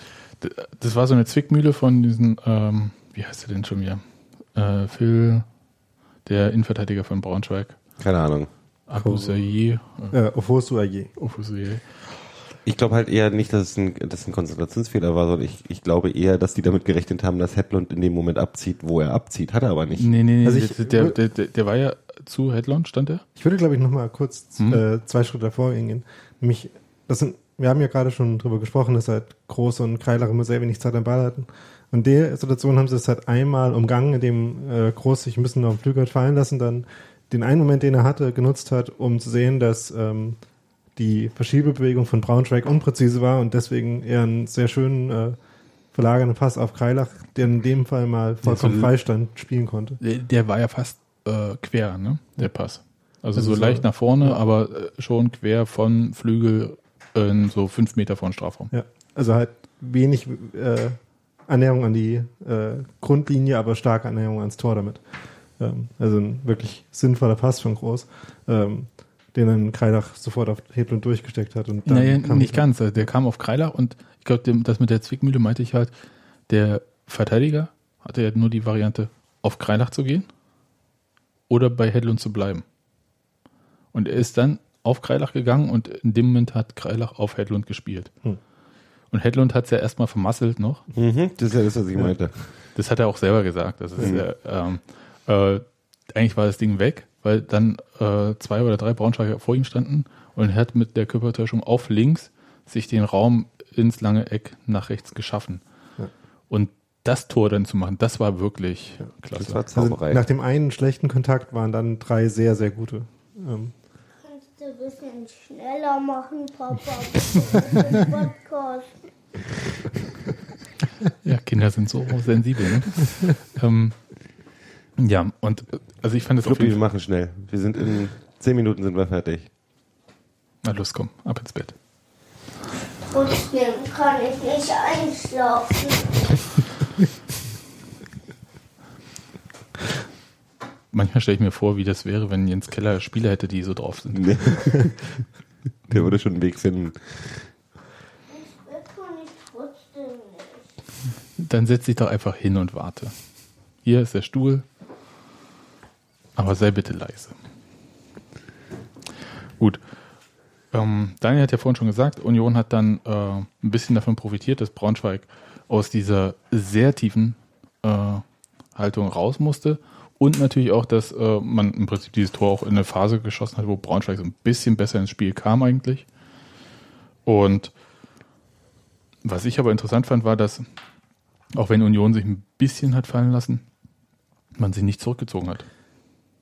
das war so eine Zwickmühle von diesen, ähm, wie heißt der denn schon wieder? Äh, Phil, der Innenverteidiger von Braunschweig,
Keine Ahnung.
Abu Saye, äh.
Ich glaube halt eher nicht, dass es ein, dass ein Konzentrationsfehler war, sondern ich, ich glaube eher, dass die damit gerechnet haben, dass Hedlund in dem Moment abzieht, wo er abzieht. Hat er aber nicht.
Nee, nee, nee,
Also ich-
der, der, der, der war ja zu Headlong, stand der?
Ich würde, glaube ich, noch mal kurz
Hm.
äh, zwei Schritte davor gehen. Nämlich, das sind, wir haben ja gerade schon drüber gesprochen, dass halt Groß und Kreiler immer sehr wenig Zeit am Ball hatten. Und der Situation haben sie es halt einmal umgangen, indem äh, Groß sich ein bisschen auf den Flügel hat fallen lassen, dann den einen Moment, den er hatte, genutzt hat, um zu sehen, dass ähm, die Verschiebebewegung von Braunschweig unpräzise war und deswegen eher einen sehr schönen äh, verlagernden Pass auf Kreilach, der in dem Fall mal vollkommen
so-
Freistand spielen konnte.
Der, der war ja fast äh, quer, ne? Der Pass. Also,
Also
so
so-
leicht nach vorne,
ja.
aber äh, schon quer von Flügel in so fünf Meter vor den Strafraum.
Ja, also halt wenig äh, Annäherung an die äh, Grundlinie, aber starke Annäherung ans Tor damit. Ähm, also ein wirklich sinnvoller Pass von Groß, ähm, den dann Kreilach sofort auf Hedlund durchgesteckt hat. Und dann
Naja,
kam-
nicht ganz. Der kam auf Kreilach und ich glaube, das mit der Zwickmühle meinte ich halt, der Verteidiger hatte ja nur die Variante, auf Kreilach zu gehen oder bei Hedlund zu bleiben. Und er ist dann auf Kreilach gegangen und in dem Moment hat Kreilach auf Hedlund gespielt.
Hm.
Und Hedlund hat es ja erstmal vermasselt noch.
Mhm, das ist ja das, was ich meinte.
Das hat er auch selber gesagt. Das ist
Mhm.
ja, ähm, äh, eigentlich war das Ding weg, weil dann äh, zwei oder drei Braunschweiger vor ihm standen und er hat mit der Körpertäuschung auf links sich den Raum ins lange Eck nach rechts geschaffen.
Ja.
Und das Tor dann zu machen, das war wirklich klasse.
Das war
Also
Zauberei.
nach dem einen schlechten Kontakt waren dann drei sehr, sehr gute. Ähm,
Kannst du ein bisschen schneller machen, Papa? <laughs>
ja, Kinder sind so sensibel. Ne? <laughs> ähm, ja, und also ich fand auf
Fluppi, wir machen schnell. Wir sind in zehn Minuten sind wir fertig.
Na los, komm, ab ins Bett.
Trotzdem kann ich nicht einschlafen. <laughs>
Manchmal stelle ich mir vor, wie das wäre, wenn Jens Keller Spieler hätte, die so drauf sind.
Nee. <laughs> Der würde schon einen Weg finden.
Ich trotzdem nicht.
Dann setz dich doch einfach hin und warte. Hier ist der Stuhl. Aber sei bitte leise. Gut. Ähm, Daniel hat ja vorhin schon gesagt, Union hat dann äh, ein bisschen davon profitiert, dass Braunschweig aus dieser sehr tiefen äh, Haltung raus musste. Und natürlich auch, dass äh, man im Prinzip dieses Tor auch in eine Phase geschossen hat, wo Braunschweig so ein bisschen besser ins Spiel kam eigentlich. Und was ich aber interessant fand, war, dass auch wenn Union sich ein bisschen hat fallen lassen, man sich nicht zurückgezogen hat.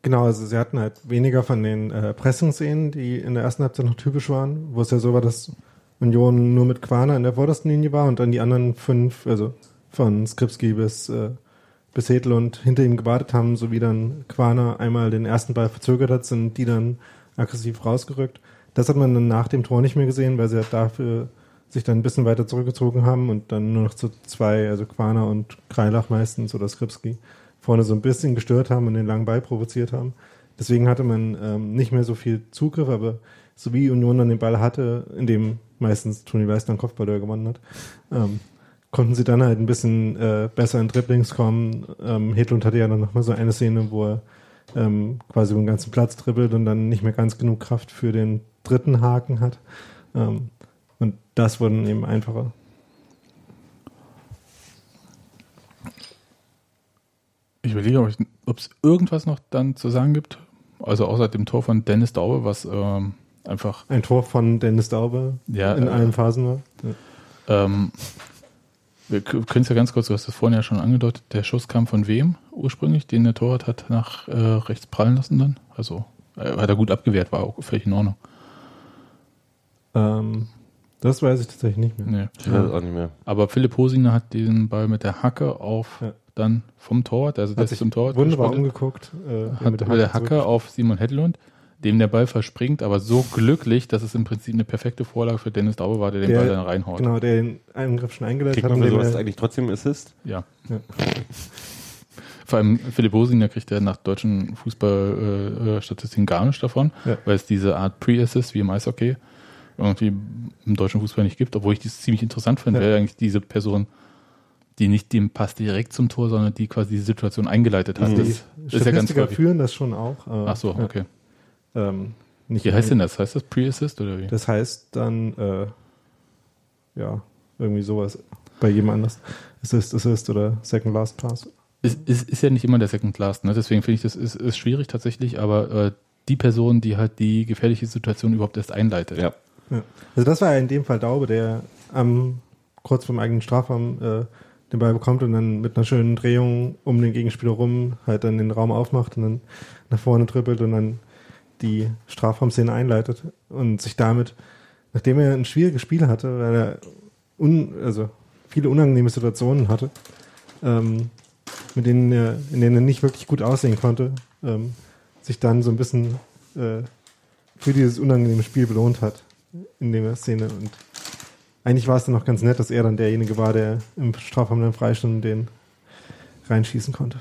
Genau, also sie hatten halt weniger von den äh, Pressing-Szenen, die in der ersten Halbzeit noch typisch waren, wo es ja so war, dass Union nur mit Quaner in der vordersten Linie war und dann die anderen fünf, also von Skripski bis, äh, bis Hedlund hinter ihm gewartet haben, so wie dann Quaner einmal den ersten Ball verzögert hat, sind die dann aggressiv rausgerückt. Das hat man dann nach dem Tor nicht mehr gesehen, weil sie dafür sich dann ein bisschen weiter zurückgezogen haben und dann nur noch zu zwei, also Quaner und Kreilach meistens oder Skripski, vorne so ein bisschen gestört haben und den langen Ball provoziert haben. Deswegen hatte man ähm, nicht mehr so viel Zugriff, aber so wie Union dann den Ball hatte, in dem meistens Toni Weiß dann Kopfballeur gewonnen hat, ähm, konnten sie dann halt ein bisschen äh, besser in Dribblings kommen. Ähm, Hedlund hatte ja dann nochmal so eine Szene, wo er ähm, quasi über den ganzen Platz dribbelt und dann nicht mehr ganz genug Kraft für den dritten Haken hat. Ähm, und das wurde dann eben einfacher.
Ich überlege, ob es irgendwas noch dann zu sagen gibt. Also außer dem Tor von Dennis Daube, was ähm, einfach
Ein Tor von Dennis Daube
Ja,
in
äh,
allen Phasen war. Ja.
Ähm, wir können es ja ganz kurz, du hast das vorhin ja schon angedeutet, der Schuss kam von wem ursprünglich, den der Torwart hat nach äh, rechts prallen lassen dann? Also äh, hat er gut abgewehrt, war auch völlig in Ordnung.
Ähm, das weiß ich tatsächlich nicht mehr.
Nee.
Ich weiß es auch nicht mehr.
Aber Philipp Hosiner hat diesen Ball mit der Hacke auf
Ja.
dann vom Torwart, also
Hat
das
sich
zum Torwart
wunderbar umgeguckt. Äh,
hat mit der Hacke
zurück-
auf Simon Hedlund, dem der Ball verspringt, aber so glücklich, dass es im Prinzip eine perfekte Vorlage für Dennis Daube war, der den
Der-
Ball dann reinhaut.
Genau, der den Angriff schon eingeleitet
Kriegt
hat.
man
und
für
den
sowas
er-
eigentlich trotzdem Assist?
Ja.
Ja. <laughs>
Vor allem Philipp Hosiner kriegt ja nach deutschen Fußballstatistiken gar nichts davon,
Ja.
weil es diese Art Pre-Assist wie im Eishockey irgendwie im deutschen Fußball nicht gibt, obwohl ich das ziemlich interessant finde,
Ja.
wer eigentlich diese Person, die nicht den Pass direkt zum Tor, sondern die quasi die Situation eingeleitet hat.
Mhm.
Das
die
ist ja ganz häufig.
führen das schon auch. aber-
Ach so,
ja,
okay.
Ähm, nicht
Wie heißt denn das? Heißt das Pre-Assist oder wie?
Das heißt dann, äh, ja, irgendwie sowas. Bei jedem anders. Assist, Assist oder Second Last Pass.
Ist, ist, ist ja nicht immer der Second Last, ne? deswegen finde ich das ist, ist schwierig tatsächlich, aber äh, die Person, die halt die gefährliche Situation überhaupt erst einleitet.
Ja.
Ja. Also das war ja in dem Fall Daube, der am kurz vorm eigenen Strafraum äh, den Ball bekommt und dann mit einer schönen Drehung um den Gegenspieler rum halt dann den Raum aufmacht und dann nach vorne trippelt und dann die Strafraumszene einleitet und sich damit, nachdem er ein schwieriges Spiel hatte, weil er un, also viele unangenehme Situationen hatte, ähm, mit denen er, in denen er nicht wirklich gut aussehen konnte, ähm, sich dann so ein bisschen äh, für dieses unangenehme Spiel belohnt hat in der Szene. Und eigentlich war es dann auch ganz nett, dass er dann derjenige war, der im Strafraum dann freistand und den reinschießen konnte.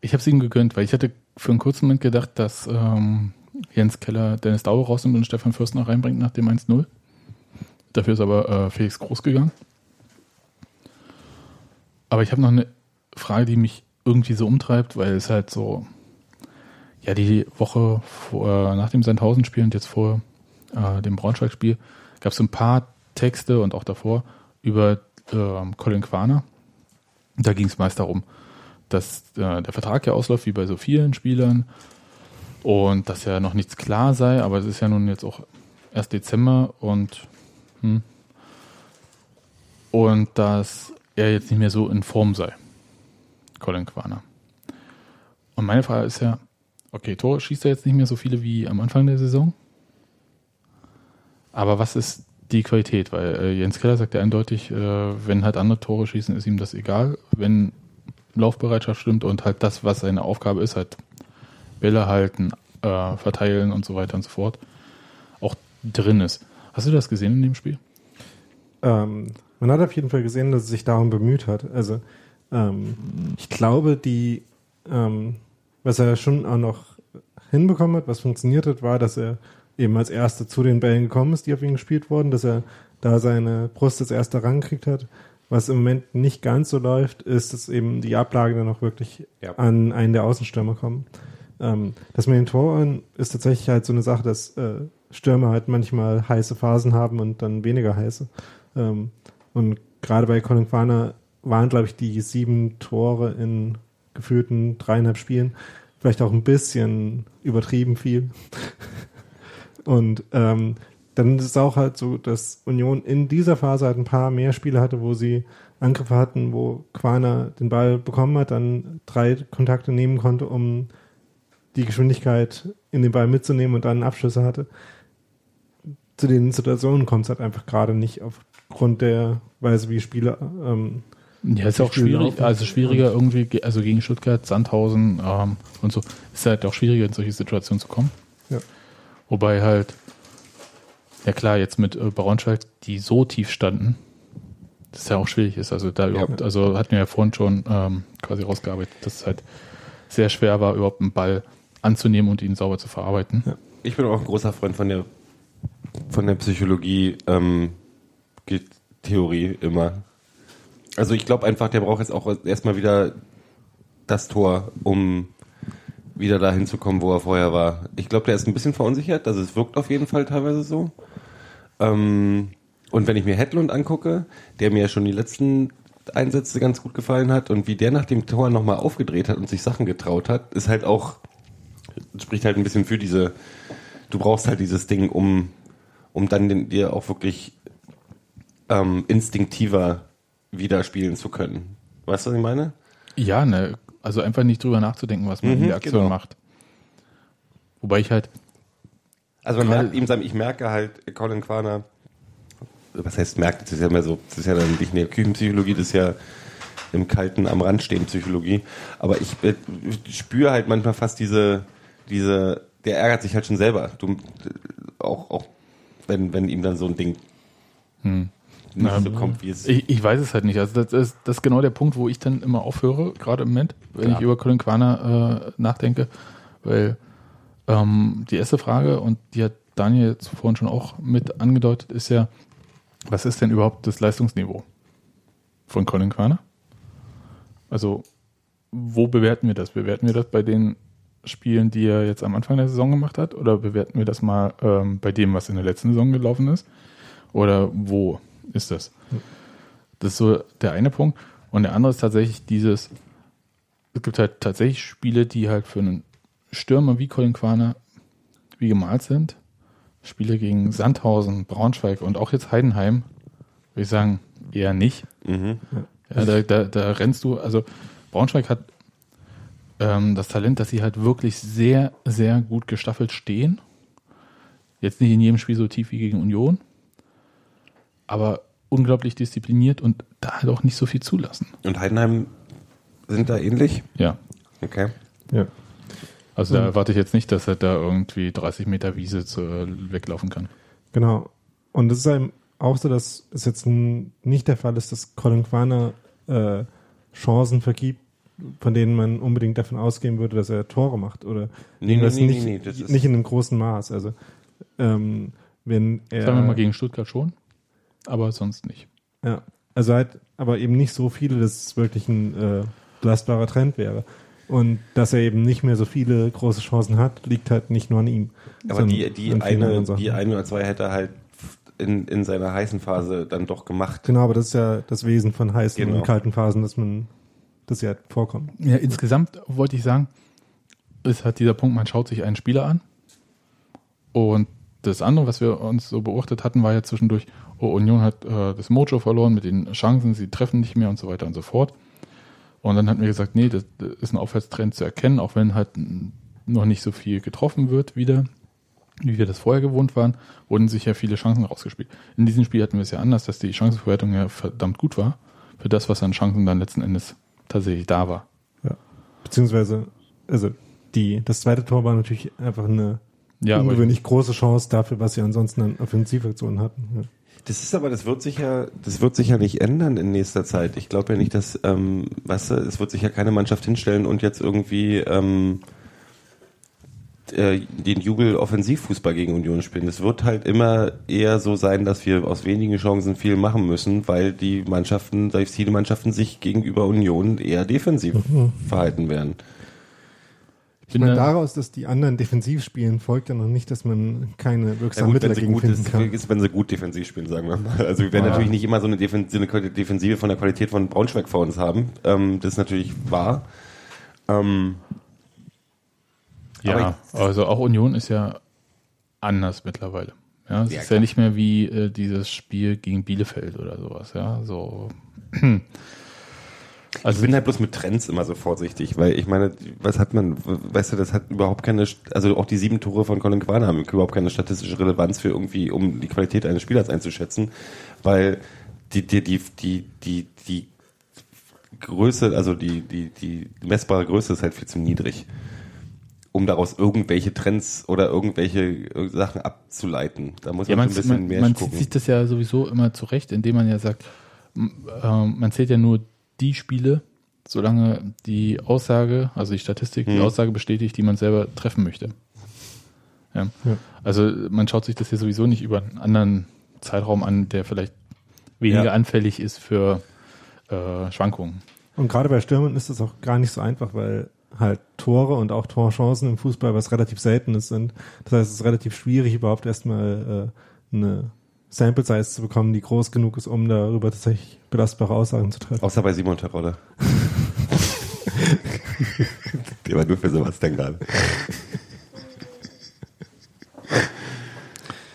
Ich habe es ihm gegönnt, weil ich hatte für einen kurzen Moment gedacht, dass ähm, Jens Keller Dennis Daue rausnimmt und Stefan Fürstner reinbringt nach dem 1-0. Dafür ist aber äh, Felix Groß gegangen. Aber ich habe noch eine Frage, die mich irgendwie so umtreibt, weil es halt so, ja, die Woche vor, nach dem Sandhausen-Spiel und jetzt vor äh, dem Braunschweig-Spiel gab es ein paar Texte und auch davor über äh, Colin Quaner. Da ging es meist darum, dass äh, der Vertrag ja ausläuft, wie bei so vielen Spielern, und dass ja noch nichts klar sei, aber es ist ja nun jetzt auch erst Dezember und hm, und dass er jetzt nicht mehr so in Form sei, Colin Quaner. Und meine Frage ist ja, okay, Tore schießt er jetzt nicht mehr so viele wie am Anfang der Saison, aber was ist die Qualität? Weil äh, Jens Keller sagt ja eindeutig, äh, wenn halt andere Tore schießen, ist ihm das egal. Wenn Laufbereitschaft stimmt und halt das, was seine Aufgabe ist, halt Bälle halten, äh, verteilen und so weiter und so fort, auch drin ist. Hast du das gesehen in dem Spiel?
Ähm, man hat auf jeden Fall gesehen, dass es sich darum bemüht hat. Also ähm, ich glaube, die, ähm, was er schon auch noch hinbekommen hat, was funktioniert hat, war, dass er eben als Erster zu den Bällen gekommen ist, die auf ihn gespielt wurden, dass er da seine Brust als Erster rangekriegt hat. Was im Moment nicht ganz so läuft, ist, dass eben die Ablage dann auch wirklich
Ja.
an einen der Außenstürmer kommen. Ähm, das mit den Toren ist tatsächlich halt so eine Sache, dass äh, Stürmer halt manchmal heiße Phasen haben und dann weniger heiße. Ähm, und gerade bei Colin Quaner waren, glaube ich, die sieben Tore in gefühlten dreieinhalb Spielen vielleicht auch ein bisschen übertrieben viel. <laughs> Und ähm, dann ist es auch halt so, dass Union in dieser Phase halt ein paar mehr Spiele hatte, wo sie Angriffe hatten, wo Quaner den Ball bekommen hat, dann drei Kontakte nehmen konnte, um die Geschwindigkeit in den Ball mitzunehmen und dann Abschlüsse hatte. Zu den Situationen kommt es halt einfach gerade nicht aufgrund der Weise, wie Spieler ähm,
Ja, ist auch schwierig,
laufen.
also schwieriger irgendwie, ge- also gegen Stuttgart, Sandhausen ähm, und so, ist halt auch schwieriger in solche Situationen zu kommen.
Ja.
Wobei halt, ja klar, jetzt mit äh, Braunschweig, die so tief standen, das ja auch schwierig ist. Also da überhaupt, also hatten wir ja vorhin schon ähm, quasi rausgearbeitet, dass es halt sehr schwer war, überhaupt einen Ball anzunehmen und ihn sauber zu verarbeiten.
Ja.
Ich bin auch ein großer Freund von der von der Psychologie ähm, Theorie immer. Also ich glaube einfach, der braucht jetzt auch erstmal wieder das Tor, um wieder dahin zu kommen, wo er vorher war. Ich glaube, der ist ein bisschen verunsichert, also es wirkt auf jeden Fall teilweise so. Ähm, und wenn ich mir Hedlund angucke, der mir ja schon die letzten Einsätze ganz gut gefallen hat und wie der nach dem Tor nochmal aufgedreht hat und sich Sachen getraut hat, ist halt auch, spricht halt ein bisschen für diese, du brauchst halt dieses Ding, um, um dann den, dir auch wirklich ähm, instinktiver wieder spielen zu können. Weißt du, was ich meine?
Ja, ne, also einfach nicht drüber nachzudenken, was man
Mhm,
in der Aktion
genau.
macht. Wobei ich halt,
Also man merkt ihm, ich merke halt, Colin Quaner, was heißt merkt, das ist ja mehr so, das ist ja dann nicht eine Küchenpsychologie, das ist ja im Kalten am Rand stehen Psychologie. Aber ich äh, spüre halt manchmal fast diese, diese, der ärgert sich halt schon selber. Du, äh, auch, auch wenn, wenn ihm dann so ein Ding nicht
Na,
so kommt, wie es.
Ich, ich weiß es halt nicht. Also das ist, das ist genau der Punkt, wo ich dann immer aufhöre, gerade im Moment, wenn
Ja.
ich über Colin Quaner äh, nachdenke. Weil ähm, die erste Frage, und die hat Daniel jetzt vorhin schon auch mit angedeutet, ist ja, was ist denn überhaupt das Leistungsniveau von Colin Quaner? Also, wo bewerten wir das? Bewerten wir das bei den Spielen, die er jetzt am Anfang der Saison gemacht hat? Oder bewerten wir das mal ähm, bei dem, was in der letzten Saison gelaufen ist? Oder wo ist das? Das ist so der eine Punkt. Und der andere ist tatsächlich dieses, es gibt halt tatsächlich Spiele, die halt für einen Stürmer wie Colin Quaner wie gemalt sind. Spiele gegen Sandhausen, Braunschweig und auch jetzt Heidenheim, würde ich sagen, eher nicht.
Mhm.
Ja, da, da, da rennst du, also Braunschweig hat, äh, ähm, das Talent, dass sie halt wirklich sehr, sehr gut gestaffelt stehen. Jetzt nicht in jedem Spiel so tief wie gegen Union, aber unglaublich diszipliniert und da halt auch nicht so viel zulassen.
Und Heidenheim sind da ähnlich?
Ja.
Okay.
Ja.
Also da erwarte ich jetzt nicht, dass er da irgendwie 30 Meter Wiese zu, weglaufen kann.
Genau. Und es ist eben auch so, dass es jetzt nicht der Fall ist, dass Colin Quaner äh, Chancen vergibt, von denen man unbedingt davon ausgehen würde, dass er Tore macht. Oder
Nee, nee,
das
nee,
nicht,
nee, nee, das
nicht in einem großen Maß. Also ähm, wenn er
Sagen wir mal gegen Stuttgart schon, aber sonst nicht.
Ja, also halt, aber eben nicht so viele, dass es wirklich ein äh, belastbarer Trend wäre. Und dass er eben nicht mehr so viele große Chancen hat, liegt halt nicht nur an ihm.
Aber die, die, eine, die eine oder zwei hätte er halt in, in seiner heißen Phase dann doch gemacht.
Genau, aber das ist ja das Wesen von heißen
Genau.
und kalten Phasen, dass man, dass sie halt vorkommen.
Ja, insgesamt wollte ich sagen, ist halt dieser Punkt, man schaut sich einen Spieler an und das andere, was wir uns so beobachtet hatten, war ja zwischendurch, Union hat äh, das Mojo verloren mit den Chancen, sie treffen nicht mehr und so weiter und so fort. Und dann hatten wir gesagt, nee, das, das ist ein Aufwärtstrend zu erkennen, auch wenn halt noch nicht so viel getroffen wird wieder, wie wir das vorher gewohnt waren, wurden sich ja viele Chancen rausgespielt. In diesem Spiel hatten wir es ja anders, dass die Chancenverwertung ja verdammt gut war, für das, was an Chancen dann letzten Endes tatsächlich da war.
Ja. Beziehungsweise, also die, das zweite Tor war natürlich einfach eine
Ja,
ungewöhnlich große Chance dafür, was sie ansonsten an Offensivaktionen hatten. Ja.
Das ist aber, das wird sich ja, das wird sich ja nicht ändern in nächster Zeit. Ich glaube ja nicht, dass, ähm, weißt du, es wird sich ja keine Mannschaft hinstellen und jetzt irgendwie ähm, äh, den Jubel Offensivfußball gegen Union spielen. Es wird halt immer eher so sein, dass wir aus wenigen Chancen viel machen müssen, weil die Mannschaften, weil viele Mannschaften sich gegenüber Union eher defensiv verhalten werden.
Ich meine, daraus, dass die anderen defensiv spielen, folgt ja noch nicht, dass man keine
Ja
wirksamen
gut,
Mittel
wenn sie
dagegen
gut
finden
ist,
kann.
ist, wenn sie gut defensiv spielen, sagen wir mal. Also wir werden
Ja.
natürlich nicht immer so eine, Defen so eine Defensive von der Qualität von Braunschweig vor uns haben. Ähm, das ist natürlich wahr. Ähm,
Ja,
Aber
also auch Union ist ja anders mittlerweile. Ja, es
Ja,
ist
klar.
ja nicht mehr wie äh, dieses Spiel gegen Bielefeld oder sowas, ja, so. <clears throat>
ich
Also
bin halt bloß mit Trends immer so vorsichtig, weil ich meine, was hat man, weißt du, das hat überhaupt keine, also auch die sieben Tore von Colin Quaner haben überhaupt keine statistische Relevanz für irgendwie, um die Qualität eines Spielers einzuschätzen, weil die, die, die, die, die, die Größe, also die, die, die messbare Größe ist halt viel zu niedrig, um daraus irgendwelche Trends oder irgendwelche Sachen abzuleiten. Da muss
ja,
man,
man,
so ein bisschen
man,
mehr
man
gucken.
sieht das ja sowieso immer zurecht, indem man ja sagt, ähm, man zählt ja nur die Spiele, solange die Aussage, also die Statistik, die
Hm.
Aussage bestätigt, die man selber treffen möchte. Ja.
Ja.
Also man schaut sich das ja sowieso nicht über einen anderen Zeitraum an, der vielleicht weniger
Ja.
anfällig ist für äh, Schwankungen.
Und gerade bei Stürmern ist das auch gar nicht so einfach, weil halt Tore und auch Torchancen im Fußball was relativ Seltenes sind. Das heißt, es ist relativ schwierig, überhaupt erstmal äh, eine Sample Size zu bekommen, die groß genug ist, um darüber tatsächlich belastbare Aussagen zu treffen.
Außer bei Simon Terodde. <laughs> Der war nur für sowas denn gerade.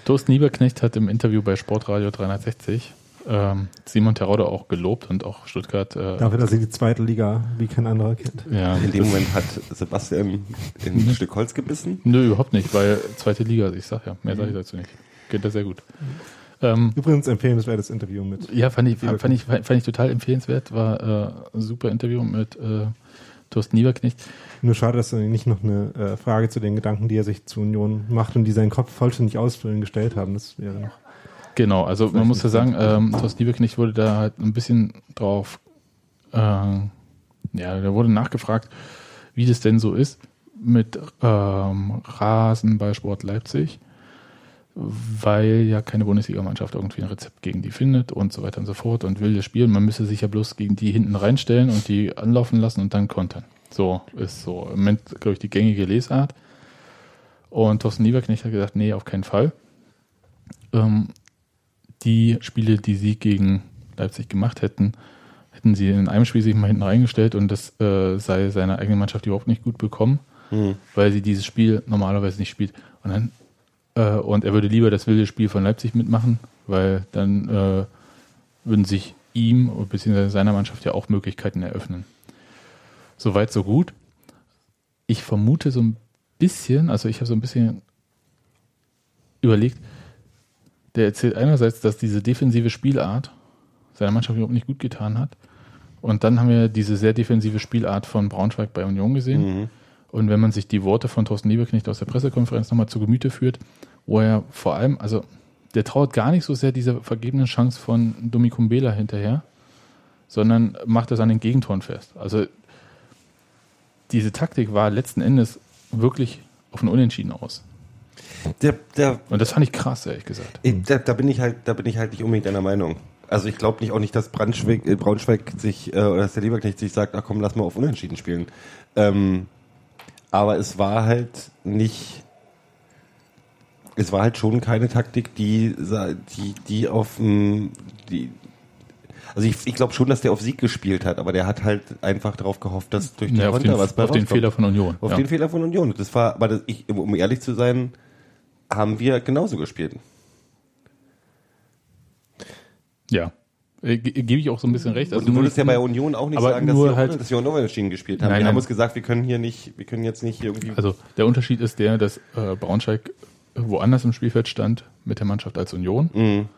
Thorsten Nieberknecht hat im Interview bei Sportradio 360 ähm, Simon Terodde auch gelobt und auch Stuttgart. Äh,
Dafür, dass sie die zweite Liga wie kein anderer kennt.
ja,
In dem Moment hat Sebastian in ein Stück Holz gebissen.
Nö, überhaupt nicht, weil zweite Liga, ich sag ja, mehr sage ich dazu nicht. Geht das sehr gut. Ähm,
Übrigens empfehlenswertes Interview mit.
ja, fand ich, fand, ich, fand ich total empfehlenswert, war äh, ein super Interview mit äh, Thorsten Nieberknecht.
Nur schade, dass er nicht noch eine äh, Frage zu den Gedanken, die er sich zu Union macht und die seinen Kopf vollständig ausfüllen, gestellt haben. Das wäre noch.
Genau, also man muss ja sagen, ähm, Thorsten Lieberknecht wurde da halt ein bisschen drauf, äh, ja, da wurde nachgefragt, wie das denn so ist mit ähm, Rasenballsport Leipzig, weil ja keine Bundesligamannschaft irgendwie ein Rezept gegen die findet und so weiter und so fort und will das spielen. Man müsse sich ja bloß gegen die hinten reinstellen und die anlaufen lassen und dann kontern. So ist so im Moment, glaube ich, die gängige Lesart. Und Thorsten Lieberknecht hat gesagt, nee, auf keinen Fall. Ähm, die Spiele, die sie gegen Leipzig gemacht hätten, hätten sie in einem Spiel sich mal hinten reingestellt und das äh, sei seiner eigenen Mannschaft überhaupt nicht gut bekommen,
Hm.
weil sie dieses Spiel normalerweise nicht spielt. Und dann äh, und er würde lieber das wilde Spiel von Leipzig mitmachen, weil dann äh, würden sich ihm bzw. seiner Mannschaft ja auch Möglichkeiten eröffnen. Soweit, so gut. ich vermute so ein bisschen, also ich habe so ein bisschen überlegt, der erzählt einerseits, dass diese defensive Spielart seiner Mannschaft überhaupt nicht gut getan hat. Und dann haben wir diese sehr defensive Spielart von Braunschweig bei Union gesehen.
Mhm.
Und wenn man sich die Worte von Thorsten Lieberknecht aus der Pressekonferenz nochmal zu Gemüte führt, wo er vor allem, also der traut gar nicht so sehr dieser vergebenen Chance von Domi Kumbela hinterher, sondern macht das an den Gegentoren fest. Also diese Taktik war letzten Endes wirklich auf ein Unentschieden aus.
Der, der,
Und das fand ich krass, ehrlich gesagt.
Da, da bin ich halt, da bin ich halt nicht unbedingt deiner Meinung. Also ich glaube nicht auch nicht, dass Braunschweig, äh, Braunschweig sich äh, oder dass der Lieberknecht sich sagt, ach komm, lass mal auf Unentschieden spielen. Ähm, aber es war halt nicht, es war halt schon keine Taktik, die, die, die auf die, also ich, ich glaube schon, dass der auf Sieg gespielt hat, aber der hat halt einfach darauf gehofft, dass durch die
Ja,
Konter
den,
was bei
auf den. Fehler von Union.
Auf
ja.
den Fehler von Union. Das war, aber das, ich, um ehrlich zu sein, haben wir genauso gespielt.
ja. Äh, ge- Gebe ich auch so ein bisschen recht.
Und du würdest ja bei Union auch nicht sagen, dass,
nur
wir,
halt-
dass wir unentschieden gespielt haben.
Nein,
wir haben
nein.
uns gesagt, wir können hier nicht, wir können jetzt nicht irgendwie.
Also der Unterschied ist der, dass äh, Braunschweig woanders im Spielfeld stand mit der Mannschaft als Union.
Mhm.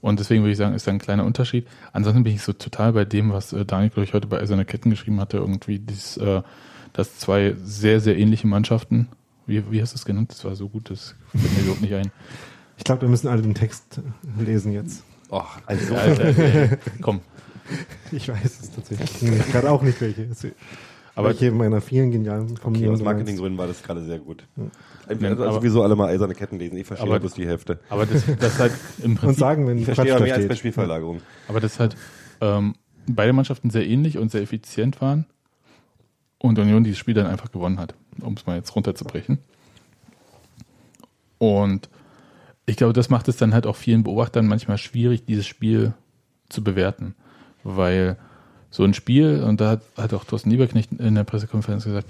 Und deswegen würde ich sagen, ist da ein kleiner Unterschied. Ansonsten bin ich so total bei dem, was äh, Daniel, glaube ich, heute bei Eiserne Ketten geschrieben hatte, irgendwie, dies, äh, dass zwei sehr, sehr ähnliche Mannschaften, wie, wie hast du es genannt? Das war so gut, das fällt mir überhaupt nicht ein.
Ich glaube, wir müssen alle den Text lesen jetzt.
Och, also,
Alter, ey, komm.
Ich weiß es tatsächlich gerade auch nicht welche.
Aber
welche meiner vielen genialen
okay,
Formulierungen
aus
meinst.
Marketinggründen war das gerade sehr gut.
Ja,
Also
aber-
sowieso alle mal eiserne Ketten lesen. Ich verstehe
Aber-
bloß die Hälfte.
Aber das, das halt <laughs> im
Und
Prinzip,
sagen, wenn
Ich verstehe aber mehr als bei
steht.
Spielverlagerung.
aber das halt ähm, beide Mannschaften sehr ähnlich und sehr effizient waren und Union dieses Spiel dann einfach gewonnen hat, um es mal jetzt runterzubrechen. Und ich glaube, das macht es dann halt auch vielen Beobachtern manchmal schwierig, dieses Spiel zu bewerten, weil so ein Spiel, und da hat, hat auch Thorsten Lieberknecht in der Pressekonferenz gesagt,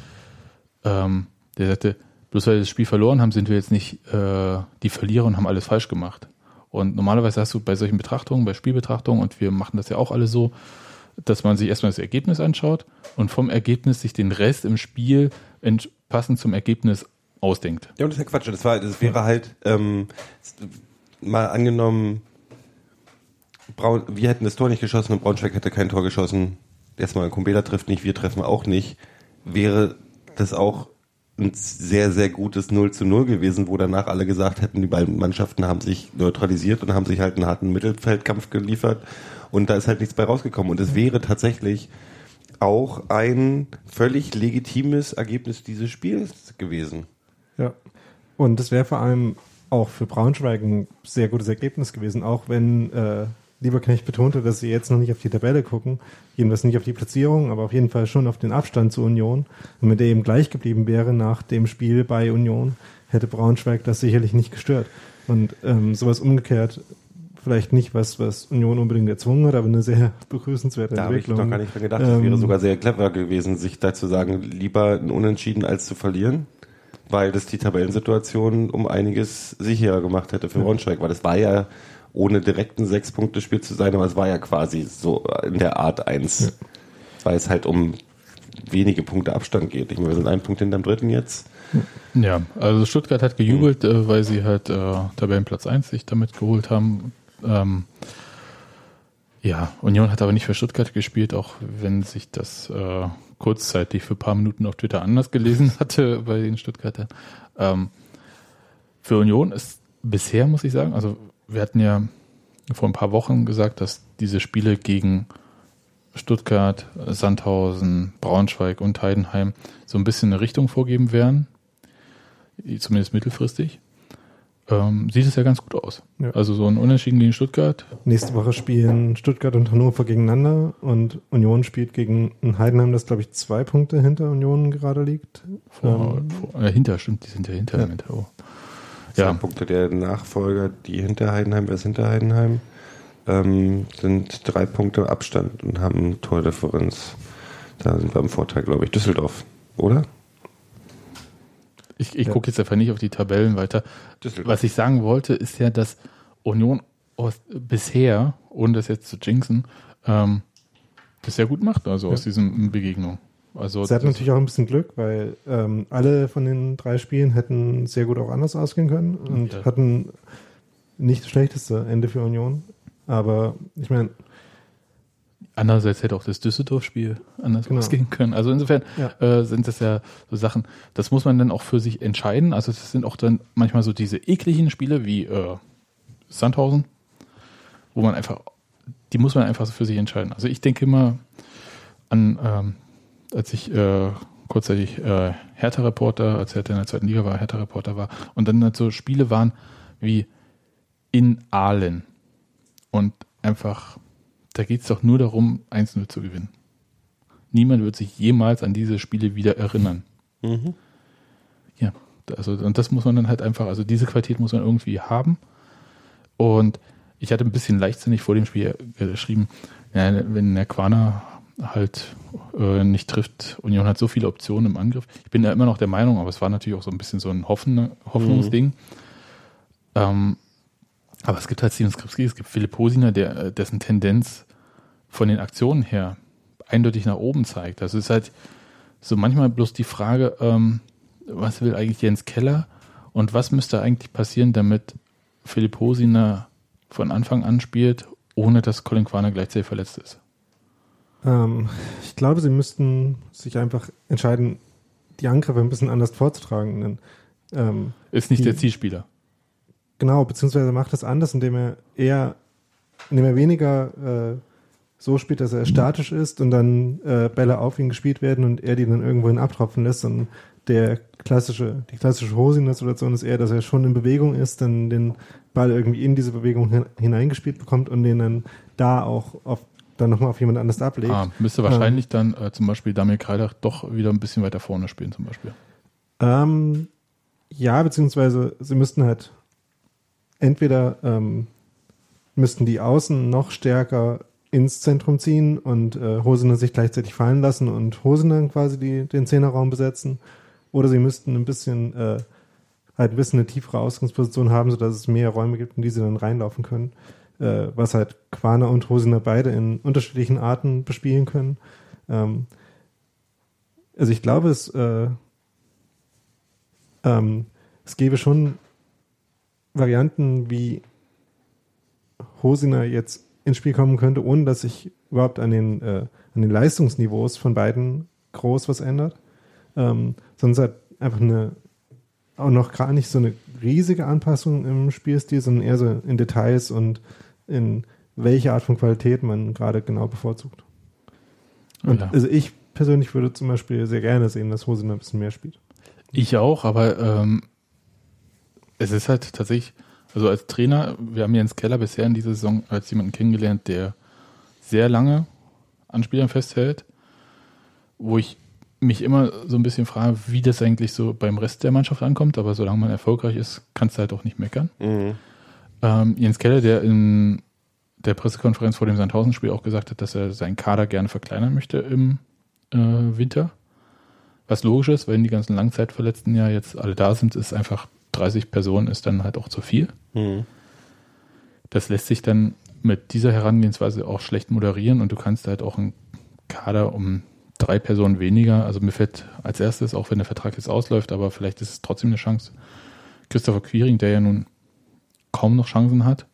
ähm, der sagte, bloß weil wir das Spiel verloren haben, sind wir jetzt nicht äh, die Verlierer und haben alles falsch gemacht. Und normalerweise hast du bei solchen Betrachtungen, bei Spielbetrachtungen, und wir machen das ja auch alle so, dass man sich erstmal das Ergebnis anschaut und vom Ergebnis sich den Rest im Spiel passend zum Ergebnis ausdenkt.
Ja, und das ist ja Quatsch. Das, war, das wäre halt, ähm, mal angenommen, Braun, wir hätten das Tor nicht geschossen und Braunschweig hätte kein Tor geschossen. Erstmal, Kumbela trifft nicht, wir treffen auch nicht. Wäre das auch ein sehr, sehr gutes 0 zu 0 gewesen, wo danach alle gesagt hätten, die beiden Mannschaften haben sich neutralisiert und haben sich halt einen harten Mittelfeldkampf geliefert und da ist halt nichts bei rausgekommen. Und es wäre tatsächlich auch ein völlig legitimes Ergebnis dieses Spiels gewesen.
Ja. Und das wäre vor allem auch für Braunschweig ein sehr gutes Ergebnis gewesen, auch wenn äh, Lieberknecht betonte, dass sie jetzt noch nicht auf die Tabelle gucken, jedenfalls nicht auf die Platzierung, aber auf jeden Fall schon auf den Abstand zur Union. Und wenn der eben gleich geblieben wäre nach dem Spiel bei Union, hätte Braunschweig das sicherlich nicht gestört. Und ähm, sowas umgekehrt, vielleicht nicht was, was Union unbedingt erzwungen hat, aber eine sehr <laughs> begrüßenswerte
Da habe ich
Entwicklung.
noch gar nicht dran gedacht. Das
Ähm,
wäre sogar sehr clever gewesen, sich da zu sagen, lieber ein Unentschieden als zu verlieren, weil das die Tabellensituation um einiges sicherer gemacht hätte für Braunschweig, weil das war ja ohne direkten Sechs-Punkte-Spiel zu sein, aber es war ja quasi so in der Art eins, weil es halt um wenige Punkte Abstand geht. Ich meine, wir sind einen Punkt hinterm dritten jetzt.
Ja, also Stuttgart hat gejubelt, äh, weil sie halt äh, Tabellenplatz 1 sich damit geholt haben. Ähm, ja, Union hat aber nicht für Stuttgart gespielt, auch wenn sich das äh, kurzzeitig für ein paar Minuten auf Twitter anders gelesen <laughs> hatte bei den Stuttgartern. Ähm, für Union ist bisher, muss ich sagen, also wir hatten ja vor ein paar Wochen gesagt, dass diese Spiele gegen Stuttgart, Sandhausen, Braunschweig und Heidenheim so ein bisschen eine Richtung vorgeben werden, zumindest mittelfristig. Ähm, sieht es ja ganz gut aus.
Ja.
Also so ein Unentschieden gegen Stuttgart,
Nächste Woche spielen Stuttgart und Hannover gegeneinander und Union spielt gegen ein Heidenheim, das glaube ich zwei Punkte hinter Union gerade liegt.
vor,
Ähm,
vor, äh, hinter, stimmt, die sind ja hinter.
Ja.
hinter oh. Ja,
Punkte der Nachfolger, die hinter Heidenheim, wer ist hinter Heidenheim, ähm, sind drei Punkte Abstand und haben Tordifferenz. Da sind wir im Vorteil, glaube ich. Düsseldorf, oder?
ich, ich
Ja.
gucke jetzt einfach nicht auf die Tabellen weiter.
Düsseldorf.
Was ich sagen wollte, ist ja, dass Union aus, bisher, ohne das jetzt zu jinxen, ähm, das sehr gut macht, also aus diesen Begegnungen. Also
Sie hatten natürlich auch ein bisschen Glück, weil ähm, alle von den drei Spielen hätten sehr gut auch anders ausgehen können und
Ja.
hatten nicht das schlechteste Ende für Union. Aber ich meine,
Andererseits hätte auch das Düsseldorf-Spiel anders
Genau.
ausgehen können. Also insofern
Ja.
äh, sind das ja so Sachen, das muss man dann auch für sich entscheiden. Also das sind auch dann manchmal so diese ekligen Spiele wie äh, Sandhausen, wo man einfach, die muss man einfach so für sich entscheiden. Also ich denke immer an, ähm, als ich äh, kurzzeitig äh, Hertha-Reporter, als Hertha in der zweiten Liga war, Hertha-Reporter war und dann halt so Spiele waren wie in Aalen und einfach da geht es doch nur darum, 1-0 zu gewinnen. Niemand wird sich jemals an diese Spiele wieder erinnern.
Mhm.
Ja, also und das muss man dann halt einfach, also diese Qualität muss man irgendwie haben. Und ich hatte ein bisschen leichtsinnig vor dem Spiel geschrieben, ja, wenn der Quaner halt äh, nicht trifft, Union hat so viele Optionen im Angriff. Ich bin da immer noch der Meinung, aber es war natürlich auch so ein bisschen so ein Hoffen, Hoffnungsding. Ähm, aber es gibt halt Steven Skripski, es gibt Philipp Hosiner, der, äh, dessen Tendenz von den Aktionen her eindeutig nach oben zeigt. Das ist halt so manchmal bloß die Frage, ähm, was will eigentlich Jens Keller und was müsste eigentlich passieren, damit Philipp Hosiner von Anfang an spielt, ohne dass Colin Quaner gleichzeitig verletzt ist.
Ähm, ich glaube, sie müssten sich einfach entscheiden, die Angriffe ein bisschen anders vorzutragen. Denn, ähm,
Ist nicht
Die-
der Zielspieler.
Genau, beziehungsweise macht es anders, indem er eher, indem er weniger äh, so spielt, dass er statisch ist und dann äh, Bälle auf ihn gespielt werden und er die dann irgendwohin abtropfen lässt. Und der klassische, die klassische Hose in der Situation ist eher, dass er schon in Bewegung ist, dann den Ball irgendwie in diese Bewegung hin, hineingespielt bekommt und den dann da auch auf, dann nochmal auf jemand anders ablegt.
Ah, müsste wahrscheinlich dann äh, zum Beispiel Damir Kreidach doch wieder ein bisschen weiter vorne spielen, zum Beispiel.
Ähm, ja, beziehungsweise sie müssten halt entweder ähm, müssten die Außen noch stärker ins Zentrum ziehen und äh, Hosener sich gleichzeitig fallen lassen und Hosener quasi die, den Zehnerraum besetzen. Oder sie müssten ein bisschen äh, halt ein bisschen eine tiefere Ausgangsposition haben, sodass es mehr Räume gibt, in die sie dann reinlaufen können. Äh, was halt Quaner und Hosener beide in unterschiedlichen Arten bespielen können. Ähm, also ich glaube, es äh, ähm, es gäbe schon Varianten, wie Hosiner jetzt ins Spiel kommen könnte, ohne dass sich überhaupt an den, äh, an den Leistungsniveaus von beiden groß was ändert. Ähm, sonst halt einfach eine, auch noch gar nicht so eine riesige Anpassung im Spielstil, sondern eher so in Details und in welche Art von Qualität man gerade genau bevorzugt. Und
Ja.
also ich persönlich würde zum Beispiel sehr gerne sehen, dass Hosiner ein bisschen mehr spielt.
Ich auch, aber ähm, es ist halt tatsächlich, also als Trainer, wir haben Jens Keller bisher in dieser Saison als jemanden kennengelernt, der sehr lange an Spielern festhält, wo ich mich immer so ein bisschen frage, wie das eigentlich so beim Rest der Mannschaft ankommt, aber solange man erfolgreich ist, kannst du halt auch nicht meckern.
Mhm.
Ähm, Jens Keller, der in der Pressekonferenz vor dem Sandhausen-Spiel auch gesagt hat, dass er seinen Kader gerne verkleinern möchte im äh, Winter. Was logisch ist, wenn die ganzen Langzeitverletzten ja jetzt alle da sind, ist einfach 30 Personen ist dann halt auch zu viel.
Mhm.
Das lässt sich dann mit dieser Herangehensweise auch schlecht moderieren und du kannst halt auch einen Kader um drei Personen weniger, also mir fällt als erstes, auch wenn der Vertrag jetzt ausläuft, aber vielleicht ist es trotzdem eine Chance, Christopher Quiring, der ja nun kaum noch Chancen hat,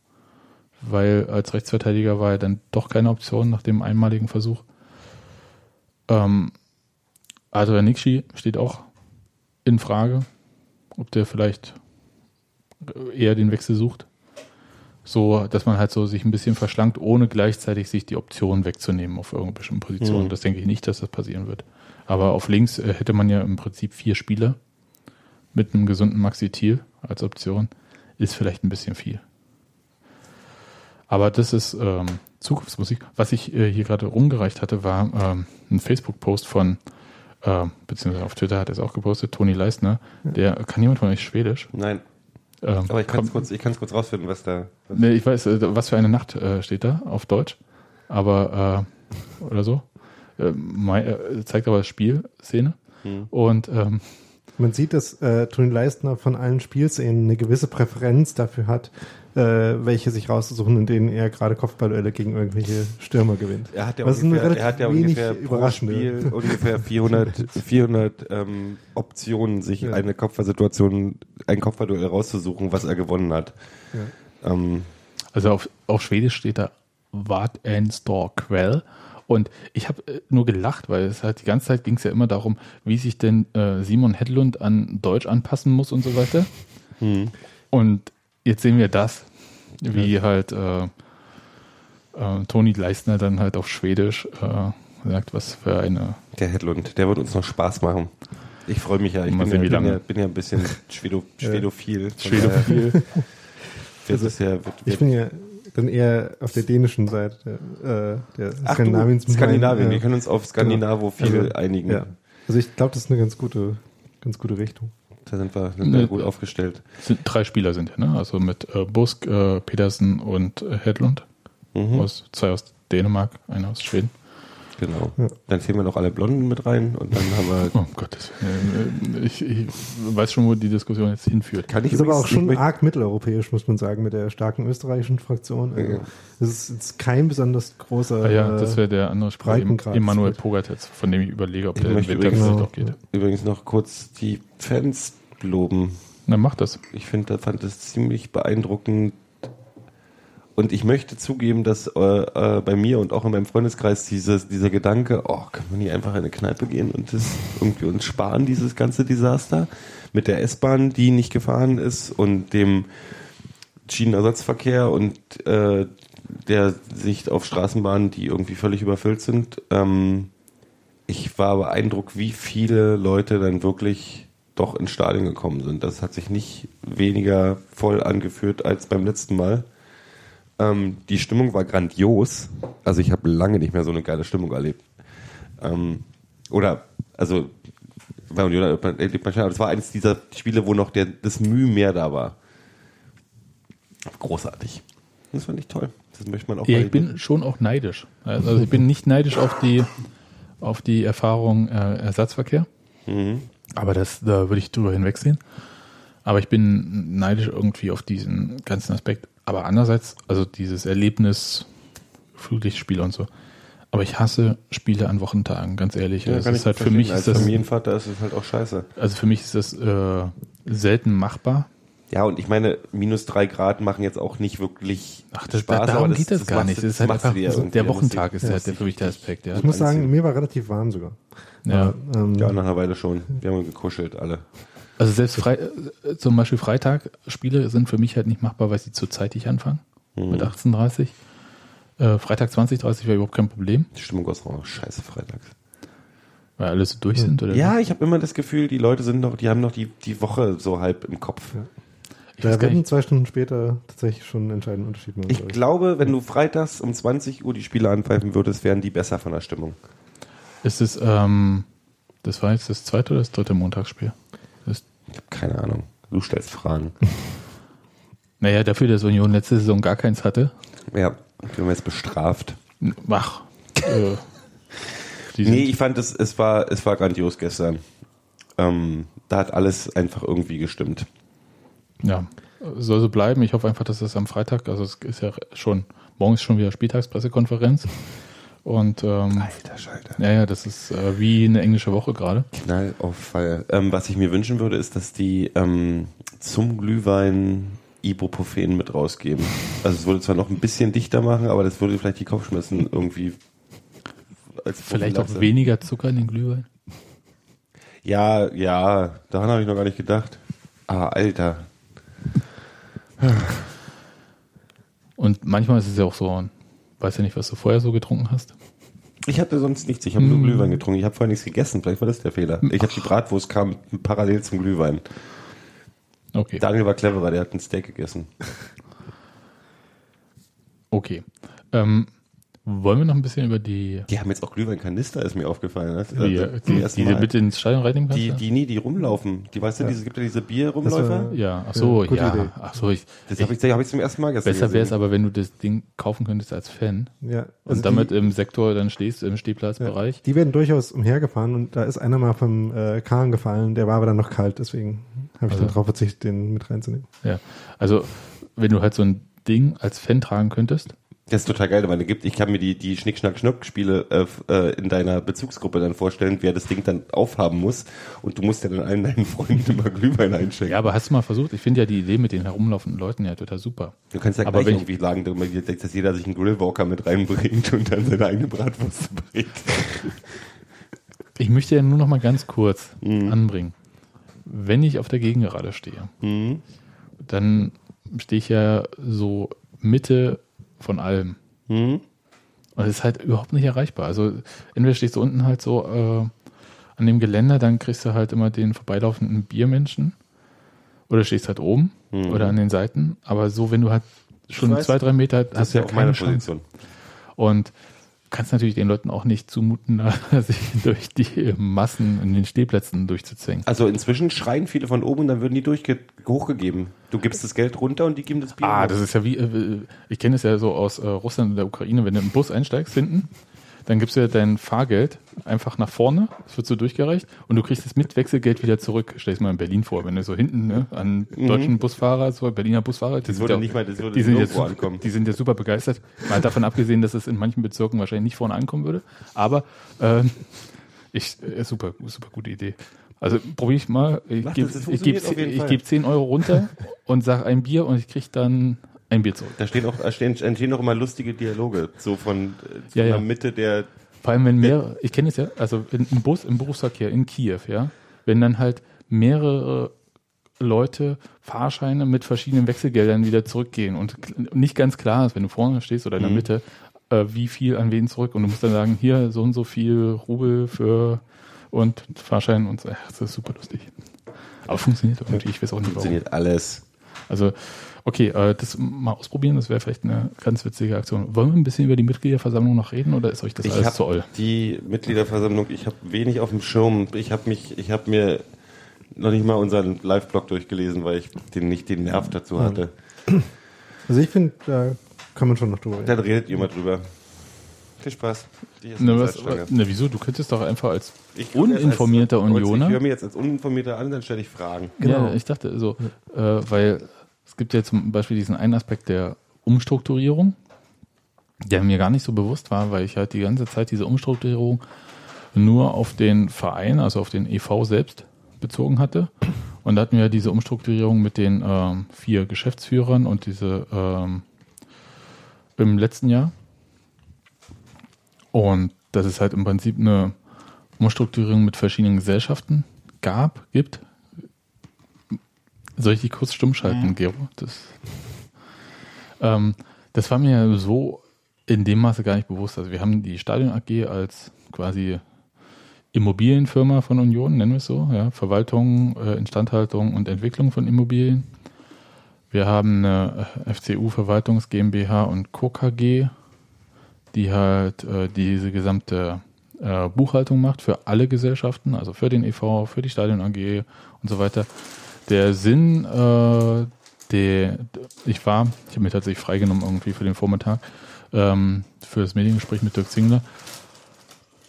weil als Rechtsverteidiger war er dann doch keine Option nach dem einmaligen Versuch. Ähm, Adrian Nixi steht auch in Frage, ob der vielleicht eher den Wechsel sucht. So, dass man halt so sich ein bisschen verschlankt, ohne gleichzeitig sich die Option wegzunehmen auf irgendeine bestimmte Position.
Mhm.
Das denke ich nicht, dass das passieren wird. Aber auf links äh, hätte man ja im Prinzip vier Spieler mit einem gesunden Maxi Thiel als Option. Ist vielleicht ein bisschen viel. Aber das ist ähm, Zukunftsmusik. Was ich äh, hier gerade rumgereicht hatte, war ähm, ein Facebook-Post von, äh, beziehungsweise auf Twitter hat er es auch gepostet, Toni Leistner. Der kann jemand von euch Schwedisch?
Nein,
Ähm,
aber ich kann es kurz, ich kurz rausfinden, was da. Was
Nee, ich weiß, äh, was für eine Nacht äh, steht da auf Deutsch, aber äh, oder so. Äh, mei- äh, zeigt aber Spielszene
Hm.
und ähm,
Man sieht, dass äh, Toni Leistner von allen Spielszenen eine gewisse Präferenz dafür hat, äh, welche sich rauszusuchen, in denen er gerade Kopfballduelle gegen irgendwelche Stürmer gewinnt.
Er hat ja
Was
ungefähr, er hat ja
wenig
ungefähr pro
überraschende.
Spiel <laughs> ungefähr 400, 400 ähm, Optionen, sich
Ja.
eine Kopfballsituation, ein Kopfballduell rauszusuchen, was er gewonnen hat. Ähm,
Also auf, auf Schwedisch steht da Wat en Stor Quell. Und ich habe äh, nur gelacht, weil es halt die ganze Zeit ging es ja immer darum, wie sich denn äh, Simon Hedlund an Deutsch anpassen muss und so weiter.
hm.
Und jetzt sehen wir das, wie halt äh, äh, Toni Leistner dann halt auf Schwedisch äh, sagt, was für eine.
Der Hedlund, der wird uns noch Spaß machen. Ich freue mich ja. Ich bin,
sehen,
ja,
wie
bin,
lange.
ja, bin ja ein bisschen <laughs> Schwedo, Schwedophil.
Schwedophil.
Wird es ja, wird,
Ich
wird,
bin ja dann eher auf der dänischen Seite äh, der
Ach
Skandinaviens.
du, Skandinavien.
Ja.
Wir können uns auf Skandinavophil
Also,
einigen.
Ja. Also ich glaube, das ist eine ganz gute, ganz gute Richtung.
Da sind wir, sind wir gut aufgestellt.
Sind, drei Spieler sind ja, ne? Also mit äh, Busk, äh, Petersen und äh, Hedlund.
Mhm.
Aus, zwei aus Dänemark, einer aus Schweden.
Genau.
Ja.
Dann zählen wir noch alle Blonden mit rein und dann haben wir. <laughs>
Oh Gottes Willen. Äh, Ich, ich weiß schon, wo die Diskussion jetzt hinführt.
Kann ich
Das ist aber auch schon arg mitteleuropäisch, muss man sagen, mit der starken österreichischen Fraktion. Also,
Ja.
Das ist jetzt kein besonders großer.
Ah ja, das wäre der andere
Breitengrad.
Emanuel Pogatetz, von dem ich überlege, ob
Ich
der
möchte
Winter
übrigens-
vielleicht auch geht.
übrigens noch kurz die Fans loben.
Na, mach das.
Ich finde, fand das ziemlich beeindruckend. Und ich möchte zugeben, dass äh, äh, bei mir und auch in meinem Freundeskreis dieses, dieser Gedanke, oh, kann man hier einfach in eine Kneipe gehen und das irgendwie uns sparen, dieses ganze Desaster mit der S-Bahn, die nicht gefahren ist und dem Schienenersatzverkehr und äh, der Sicht auf Straßenbahnen, die irgendwie völlig überfüllt sind. Ähm, ich war beeindruckt, wie viele Leute dann wirklich doch ins Stadion gekommen sind. Das hat sich nicht weniger voll angeführt als beim letzten Mal. Ähm, die Stimmung war grandios. Also ich habe lange nicht mehr so eine geile Stimmung erlebt. Ähm, oder, also bei Union erlebt man schon, aber das war eines dieser Spiele, wo noch der, das Mühe mehr da war. Großartig. Das fand ich toll. Das möchte man auch
Ja, ich bin schon auch neidisch. Also ich bin nicht neidisch auf die, auf die Erfahrung äh, Ersatzverkehr.
Mhm.
Aber das, da würde ich drüber hinwegsehen. Aber ich bin neidisch irgendwie auf diesen ganzen Aspekt. Aber andererseits, also dieses Erlebnis, Flutlichtspiel und so. Aber ich hasse Spiele an Wochentagen, ganz ehrlich.
Ja,
das
kann
ist halt für mich
als
ist das,
Familienvater ist es halt auch scheiße.
also für mich ist das äh, selten machbar.
Ja, und ich meine, minus drei Grad machen jetzt auch nicht wirklich
Ach, das,
Spaß.
darum
aber
geht das, gar
machst
nicht. Das ist halt einfach, so, der Wochentag ist
ja,
halt der für mich der Aspekt, ja.
Ich muss sagen, mir war relativ warm sogar.
ja.
Aber, ähm,
Ja, nach einer Weile schon. Wir haben gekuschelt, alle.
Also selbst Frei, äh, zum Beispiel Freitag-Spiele sind für mich halt nicht machbar, weil sie zu zeitig anfangen.
Mhm.
Mit 18.30 äh, Freitag 20.30 wäre überhaupt kein Problem,
Die Stimmung ist auch scheiße freitags.
weil alle so durch sind. Oder
Ja, ich habe immer das Gefühl, die Leute sind noch, die haben noch die, die Woche so halb im Kopf.
ich weiß
da werden zwei Stunden später tatsächlich schon einen entscheidenden Unterschied machen.
Ich
glaub
glaube, wenn du freitags um 20 Uhr die Spiele anpfeifen würdest, wären die besser von der Stimmung.
Ist es, ähm, das war jetzt das zweite oder das dritte Montagsspiel? Das,
Ich habe keine Ahnung. Du stellst Fragen. <laughs>
naja, dafür, dass Union letzte Saison gar keins hatte.
Ja, wir werden jetzt bestraft.
Ach, äh, die <laughs>
Nee, ich fand es, es war, es war grandios gestern. Ähm, da hat alles einfach irgendwie gestimmt.
ja, soll so bleiben. Ich hoffe einfach, dass es am Freitag, also es ist ja schon, morgen ist schon wieder Spieltagspressekonferenz. Und ähm,
Alter Schalter.
ja, ja, das ist äh, wie eine englische Woche gerade.
Knall auf Fall. Ähm, was ich mir wünschen würde, ist, dass die ähm, zum Glühwein Ibuprofen mit rausgeben. Also es würde zwar noch ein bisschen dichter machen, aber das würde vielleicht die Kopfschmerzen irgendwie als
Vielleicht auch weniger Zucker in den Glühwein.
Ja, ja, daran habe ich noch gar nicht gedacht. Ah, Alter.
Und manchmal ist es ja auch so, weiß ja nicht, was du vorher so getrunken hast.
Ich hatte sonst nichts. Ich habe nur Glühwein getrunken. Ich habe vorher nichts gegessen. Vielleicht war das der Fehler. Ich habe die Bratwurst kam parallel zum Glühwein.
Okay.
Daniel war cleverer. Der hat ein Steak gegessen.
Okay. Ähm, Wollen wir noch ein bisschen über die,
Die haben jetzt auch Glühweinkanister, ist mir aufgefallen. Das ist
die,
das
die,
erste
die
Mal.
mit ins Stadion reinnehmen kannst?
die, die nie, die rumlaufen. Die weißt du, diese, gibt ja diese Bierrumläufer.
Das
ja, ach so,
Ja,
ja.
Idee.
Ach so, ich,
Das habe ich, hab ich zum ersten Mal gestern
besser wäre es aber, wenn du das Ding kaufen könntest als Fan
Ja,
und
also
damit
die,
im Sektor dann stehst, im
ja,
Stehplatzbereich.
die werden durchaus umhergefahren und da ist einer mal vom äh, Kahn gefallen, der war aber dann noch kalt, deswegen habe ich
Also.
dann drauf verzichtet, den mit reinzunehmen.
Ja. Also, wenn du halt so ein Ding als Fan tragen könntest,
Das ist total geil, weil es gibt, ich kann mir die, die Schnick-Schnack-Schnuck-Spiele äh, äh, in deiner Bezugsgruppe dann vorstellen, wer das Ding dann aufhaben muss. Und du musst ja dann allen deinen <laughs> Freunden immer Glühwein einschenken.
ja, aber hast du mal versucht? Ich finde ja die Idee mit den herumlaufenden Leuten ja total super.
Du kannst ja
Aber
gleich irgendwie sagen, dass jeder sich einen Grillwalker mit reinbringt und dann seine eigene Bratwurst bringt.
Ich möchte ja nur noch mal ganz kurz
Mhm.
anbringen. Wenn ich auf der Gegengerade stehe,
Mhm.
dann stehe ich ja so Mitte von allem.
Mhm.
Und es ist halt überhaupt nicht erreichbar. Also entweder stehst du unten halt so äh, an dem Geländer, dann kriegst du halt immer den vorbeilaufenden Biermenschen. Oder stehst halt oben
Mhm.
oder an den Seiten. Aber so, wenn du halt schon
weiß,
zwei, drei Meter
Das
hast
ist
du
ja auch meine
keine Chance.
Position.
Und kannst natürlich den Leuten auch nicht zumuten, <laughs> sich durch die Massen in den Stehplätzen durchzuzwängen.
Also inzwischen schreien viele von oben und dann würden die durchge hochgegeben. Du gibst das Geld runter und die geben das Bier.
Ah,
hoch.
das ist ja wie, äh, ich kenne es ja so aus äh, Russland und der Ukraine, wenn du im Bus einsteigst hinten, dann gibst du ja dein Fahrgeld einfach nach vorne, es wird so durchgereicht und du kriegst es mit Wechselgeld wieder zurück. Stell dir mal in Berlin vor, wenn du so hinten ne, an deutschen Busfahrer, so Berliner Busfahrer, die
Das
sind ja,
nicht mal- das würde
die sind
ankommen.
die sind ja super begeistert. Mal davon abgesehen, dass es in manchen Bezirken wahrscheinlich nicht vorne ankommen würde, aber ähm, ich, äh, super, super gute Idee. Also probiere ich mal. Ich gebe
das, das
geb,
funktioniert auf jeden
ich
Fall.
geb 10 Euro runter und sag ein Bier und ich krieg dann ein Bier zurück.
Da stehen auch, da stehen, entstehen auch immer lustige Dialoge, so von, von
Ja, ja.
der Mitte der,
Vor allem, wenn mehrere, ich kenne es ja, also in, im Bus, im Berufsverkehr in Kiew, ja, wenn dann halt mehrere Leute Fahrscheine mit verschiedenen Wechselgeldern wieder zurückgehen und nicht ganz klar ist, wenn du vorne stehst oder in der
Mhm.
Mitte, äh, wie viel an wen zurück und du musst dann sagen, hier so und so viel Rubel für und Fahrschein und so. Ja, das ist super lustig. Aber funktioniert irgendwie, ich weiß auch nicht warum.
funktioniert alles.
Also, okay, äh, das mal ausprobieren, das wäre vielleicht eine ganz witzige Aktion. Wollen wir ein bisschen über die Mitgliederversammlung noch reden oder ist euch das
Ich
alles zu oll?
die Mitgliederversammlung, ich habe wenig auf dem Schirm. Ich habe mich, ich habe mir noch nicht mal unseren Live-Blog durchgelesen, weil ich den nicht den Nerv dazu hatte.
Also ich finde, da kann man schon noch drüber reden.
Dann redet ihr mal drüber. Viel Spaß.
Ne, was,
Salzstange.
ne, wieso? Du könntest doch einfach als
Ich
uninformierter
als, Ich
Unioner.
höre mir jetzt als Uninformierter an, dann stelle ich Fragen.
Genau.
Ja, ich dachte so, äh, weil es gibt ja zum Beispiel diesen einen Aspekt der Umstrukturierung, der mir gar nicht so bewusst war, weil ich halt die ganze Zeit diese Umstrukturierung nur auf den Verein, also auf den EV selbst bezogen hatte. Und da hatten wir diese Umstrukturierung mit den ähm, vier Geschäftsführern und diese ähm, im letzten Jahr. Und dass es halt im Prinzip eine Umstrukturierung mit verschiedenen Gesellschaften gab, gibt. Soll ich die kurz stumm schalten, Gero? Das, ähm, das war mir so in dem Maße gar nicht bewusst. Also wir haben die Stadion AG als quasi Immobilienfirma von Union, nennen wir es so, ja, Verwaltung, äh, Instandhaltung und Entwicklung von Immobilien. Wir haben eine äh, FCU Verwaltungs GmbH und Co. KG, die halt äh, diese gesamte äh, Buchhaltung macht für alle Gesellschaften, also für den EV, für die Stadion AG und so weiter. Der Sinn, äh, der, ich war, ich habe mir tatsächlich freigenommen irgendwie für den Vormittag, ähm, für das Mediengespräch mit Dirk Zingler.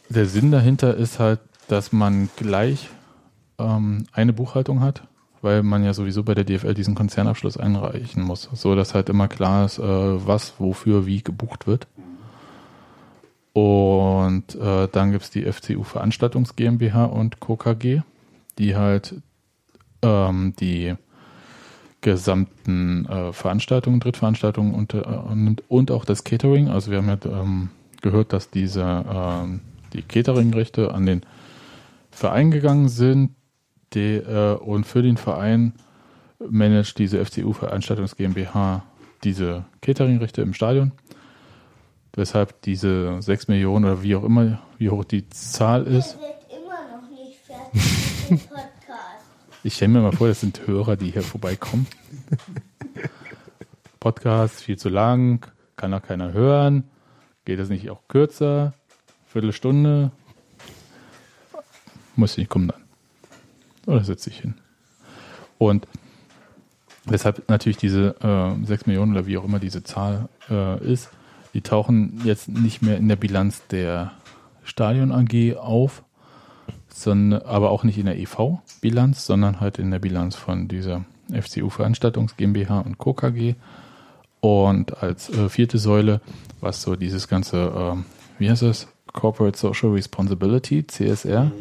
Der Sinn dahinter ist halt, dass man gleich ähm, eine Buchhaltung hat, weil man ja sowieso bei der DFL diesen Konzernabschluss einreichen muss, so dass halt immer klar ist, äh, was, wofür, wie gebucht wird. Und äh, dann gibt's die FCU Veranstaltungs GmbH und Co. KG, die halt ähm, die gesamten äh, Veranstaltungen, Drittveranstaltungen und, äh, und auch das Catering. Also wir haben ja ähm, gehört, dass diese ähm, die Cateringrechte an den Verein gegangen sind die, äh, und für den Verein managt diese FCU Veranstaltungs GmbH diese Cateringrechte im Stadion. Weshalb diese 6 Millionen oder wie auch immer, wie hoch die Zahl ist.
Er wird immer noch nicht fertig. <laughs>
Ich stelle mir mal vor, das sind Hörer, die hier vorbeikommen. Podcast viel zu lang, kann auch keiner hören. Geht das nicht auch kürzer? Viertelstunde? Muss nicht kommen dann. Oder setze ich hin? Und weshalb natürlich diese äh, 6 Millionen oder wie auch immer diese Zahl äh, ist, die tauchen jetzt nicht mehr in der Bilanz der Stadion AG auf, sondern aber auch nicht in der EV-Bilanz, sondern halt in der Bilanz von dieser FCU Veranstaltungs GmbH und Co. KG. Und als äh, vierte Säule, was so dieses ganze, äh, wie heißt es? Corporate Social Responsibility, CSR.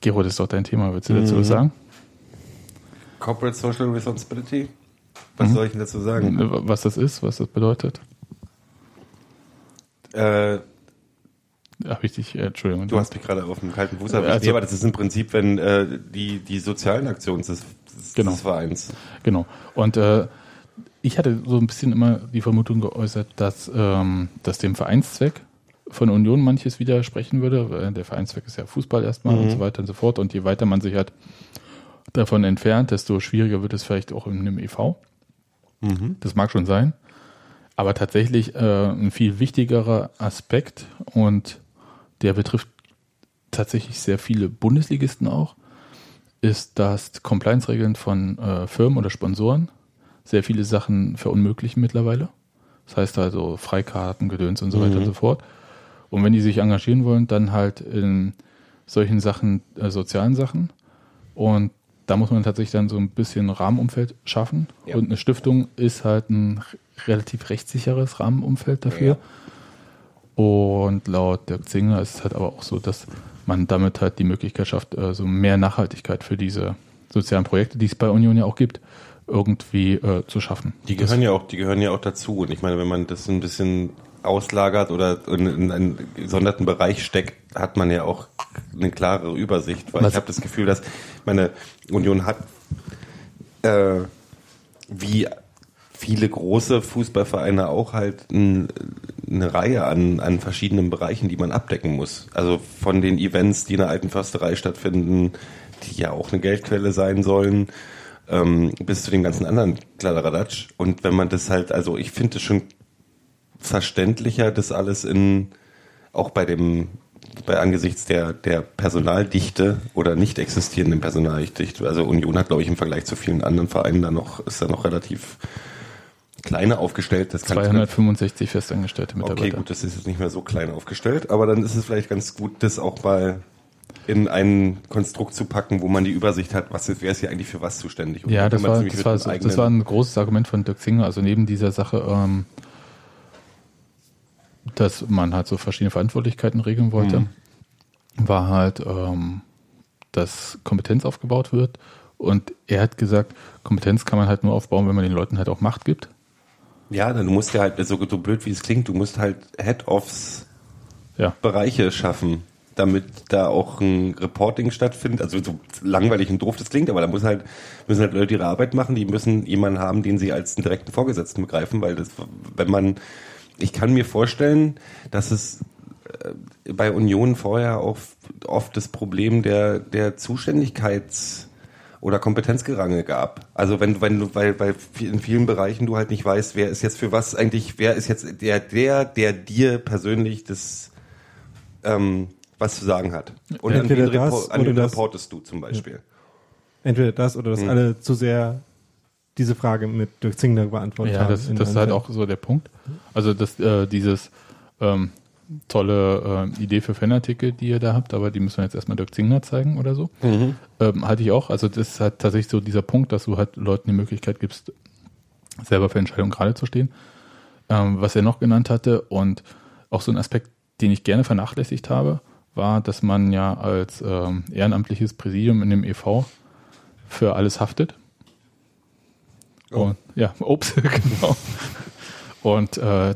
Gero, das ist doch dein Thema. Willst du dazu was sagen?
Corporate Social Responsibility? Was
Mhm.
soll ich denn dazu sagen?
Was das ist, was das bedeutet?
Äh,
Habe ich dich, äh, Entschuldigung.
du hast mich gerade auf dem kalten Fuß erwischt.
Also-
nee, aber das ist im Prinzip, wenn äh, die, die sozialen Aktionen des, des,
Genau.
des Vereins.
Genau. Und äh, ich hatte so ein bisschen immer die Vermutung geäußert, dass, ähm, dass dem Vereinszweck von Union manches widersprechen würde. Der Vereinszweck ist ja Fußball erstmal und so weiter und so fort. Und je weiter man sich halt davon entfernt, desto schwieriger wird es vielleicht auch in einem EV. Das mag schon sein. Aber tatsächlich äh, ein viel wichtigerer Aspekt und der betrifft tatsächlich sehr viele Bundesligisten auch, ist, dass Compliance-Regeln von äh, Firmen oder Sponsoren sehr viele Sachen verunmöglichen mittlerweile. Das heißt also Freikarten, Gedöns und so weiter und so fort. Und wenn die sich engagieren wollen, dann halt in solchen Sachen, äh, sozialen Sachen. Und da muss man tatsächlich dann so ein bisschen Rahmenumfeld schaffen.
Ja.
Und eine Stiftung ist halt ein relativ rechtssicheres Rahmenumfeld dafür. Und laut Dirk Zinger ist es halt aber auch so, dass man damit halt die Möglichkeit schafft, äh, so mehr Nachhaltigkeit für diese sozialen Projekte, die es bei Union ja auch gibt, irgendwie äh, zu schaffen.
Die gehören ja auch, die gehören ja auch dazu. Und ich meine, wenn man das ein bisschen auslagert oder in, in einen gesonderten Bereich steckt, hat man ja auch eine klare Übersicht. Weil
Was-
ich habe das Gefühl, dass meine Union hat äh, wie viele große Fußballvereine auch halt ein, eine Reihe an, an verschiedenen Bereichen, die man abdecken muss. Also von den Events, die in der alten Försterei stattfinden, die ja auch eine Geldquelle sein sollen, ähm, bis zu den ganzen anderen Kladderadatsch. Und wenn man das halt, also ich finde es schon verständlicher, das alles in, auch bei dem, bei angesichts der, der Personaldichte oder nicht existierenden Personaldichte, also Union hat, glaube ich, im Vergleich zu vielen anderen Vereinen da noch, ist da noch relativ kleiner aufgestellt. Das kann ich
265 festangestellte Mitarbeiter.
Okay, gut, das ist jetzt nicht mehr so klein aufgestellt, aber dann ist es vielleicht ganz gut, das auch mal in ein Konstrukt zu packen, wo man die Übersicht hat, was wer ist hier eigentlich für was zuständig. Und
Ja, das war, das, war, das war ein großes Argument von Dirk Zinger. Also neben dieser Sache, ähm, dass man halt so verschiedene Verantwortlichkeiten regeln wollte,
Mhm.
war halt, ähm, dass Kompetenz aufgebaut wird. Und er hat gesagt, Kompetenz kann man halt nur aufbauen, wenn man den Leuten halt auch Macht gibt.
Ja, dann du musst ja halt, so, so blöd wie es klingt, du musst halt Head-Offs
Ja.
Bereiche schaffen, damit da auch ein Reporting stattfindet. Also so langweilig und doof das klingt, aber da muss halt, müssen halt Leute ihre Arbeit machen, die müssen jemanden haben, den sie als einen direkten Vorgesetzten begreifen, weil das, wenn man, ich kann mir vorstellen, dass es äh, bei Union vorher auch oft das Problem der, der Zuständigkeits- oder Kompetenzgerange gab. Also wenn, wenn du, weil, weil in vielen Bereichen du halt nicht weißt, wer ist jetzt für was eigentlich, wer ist jetzt der, der, der dir persönlich das, ähm, was zu sagen hat. Und an
Entweder
wen,
das
repor- an
oder
wen
das.
reportest du zum Beispiel?
Entweder das oder dass
Hm.
alle zu sehr diese Frage mit Dirk Zingler beantwortet
Ja,
haben.
das,
in
das ist halt auch so der Punkt. Also das, äh, dieses ähm, tolle äh, Idee für Fanartikel, die ihr da habt, aber die müssen wir jetzt erstmal Dirk Zingler zeigen oder so. Ähm, halte ich auch. Also das ist halt tatsächlich so dieser Punkt, dass du halt Leuten die Möglichkeit gibst, selber für Entscheidungen gerade zu stehen. Ähm, was er noch genannt hatte und auch so ein Aspekt, den ich gerne vernachlässigt habe, war, dass man ja als ähm, ehrenamtliches Präsidium in dem EV für alles haftet. Und, ja, Obst, <laughs> genau. Und äh,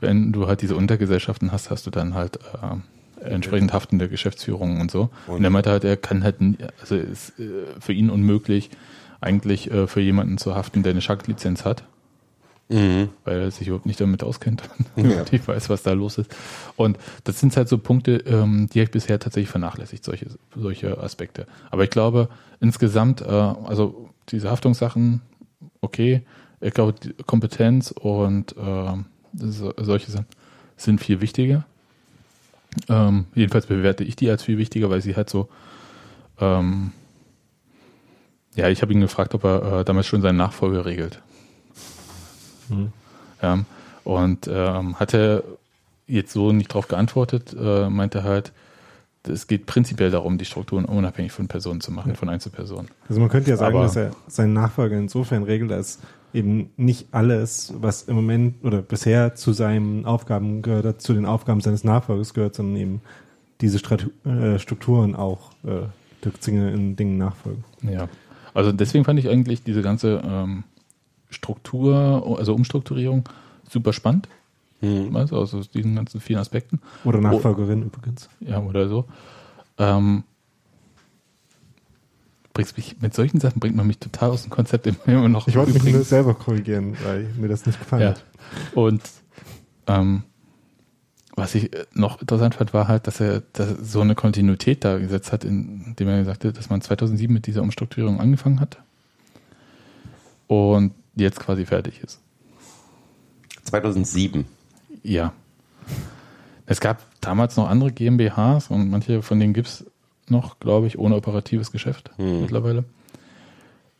wenn du halt diese Untergesellschaften hast, hast du dann halt äh, entsprechend haftende Geschäftsführungen und so. Und, er meinte halt, er kann halt, also ist äh, für ihn unmöglich, eigentlich äh, für jemanden zu haften, der eine Schanklizenz hat,
Mhm.
weil er sich überhaupt nicht damit auskennt <laughs> und
Ja.
nicht weiß, was da los ist. Und das sind halt so Punkte, ähm, die habe ich bisher tatsächlich vernachlässigt, solche, solche Aspekte. Aber ich glaube, insgesamt, äh, also diese Haftungssachen, okay, Ich glaube, Kompetenz und ähm, so, solche Sachen sind viel wichtiger. Ähm, jedenfalls bewerte ich die als viel wichtiger, weil sie halt so, ähm, ja, ich habe ihn gefragt, ob er äh, damals schon seinen Nachfolger regelt.
Mhm.
Ja, und ähm, hat er jetzt so nicht darauf geantwortet, äh, meinte halt, es geht prinzipiell darum, die Strukturen unabhängig von Personen zu machen, von Einzelpersonen.
Also man könnte ja sagen,
Aber-
dass er seinen Nachfolger insofern regelt, als eben nicht alles, was im Moment oder bisher zu seinen Aufgaben gehört, zu den Aufgaben seines Nachfolgers gehört, sondern eben diese Stratu äh, Strukturen auch äh, Dirk in Dingen nachfolgen.
Ja, also deswegen fand ich eigentlich diese ganze ähm, Struktur, also Umstrukturierung super spannend.
Hm.
Also aus diesen ganzen vielen Aspekten.
Oder Nachfolgerin übrigens.
Ja, oder so. Ähm, bringst mich, mit solchen Sachen bringt man mich total aus dem Konzept immer noch.
Ich wollte mich nur selber korrigieren, weil mir das nicht gefallen
Ja.
hat.
Und ähm, was ich äh, noch interessant fand, war halt, dass er dass er so eine Kontinuität da gesetzt hat, indem er gesagt hat, dass man 2007 mit dieser Umstrukturierung angefangen hat und jetzt quasi fertig ist.
2007.
Ja. Es gab damals noch andere GmbHs und manche von denen gibt es noch, glaube ich, ohne operatives Geschäft
Hm.
mittlerweile.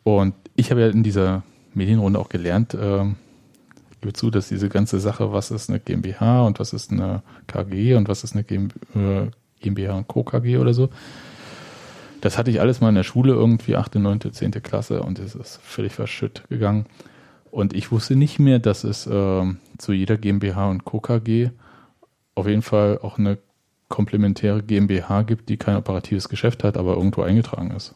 Und ich habe ja in dieser Medienrunde auch gelernt, ich gebe zu, dass diese ganze Sache, was ist eine GmbH und was ist eine KG und was ist eine GmbH, äh, GmbH und Co. KG oder so, das hatte ich alles mal in der Schule irgendwie, 8., 9., 10. Klasse und es ist völlig verschütt gegangen. Und ich wusste nicht mehr, dass es ähm, zu jeder GmbH und Co. KG auf jeden Fall auch eine komplementäre GmbH gibt, die kein operatives Geschäft hat, aber irgendwo eingetragen ist.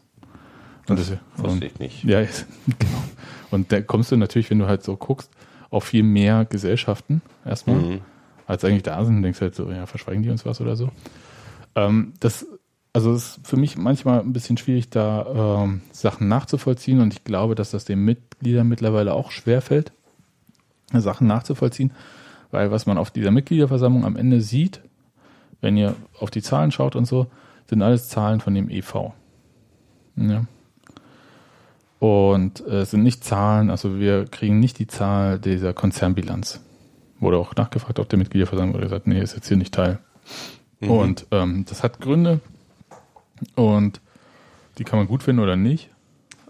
Und das, und,
Wusste ich nicht.
ja, <laughs> genau. Und da kommst du natürlich, wenn du halt so guckst, auf viel mehr Gesellschaften erstmal,
Mhm.
als eigentlich da sind, und denkst halt so, ja, verschweigen die uns was oder so. Ähm, das, also es ist für mich manchmal ein bisschen schwierig, da ähm, Sachen nachzuvollziehen und ich glaube, dass das den Mitgliedern mittlerweile auch schwerfällt, Sachen nachzuvollziehen, weil was man auf dieser Mitgliederversammlung am Ende sieht, wenn ihr auf die Zahlen schaut und so, sind alles Zahlen von dem EV. Ja. Und äh, es sind nicht Zahlen, also wir kriegen nicht die Zahl dieser Konzernbilanz. Wurde auch nachgefragt auf der Mitgliederversammlung, wurde gesagt, nee, ist jetzt hier nicht Teil. Und ähm, das hat Gründe und die kann man gut finden oder nicht,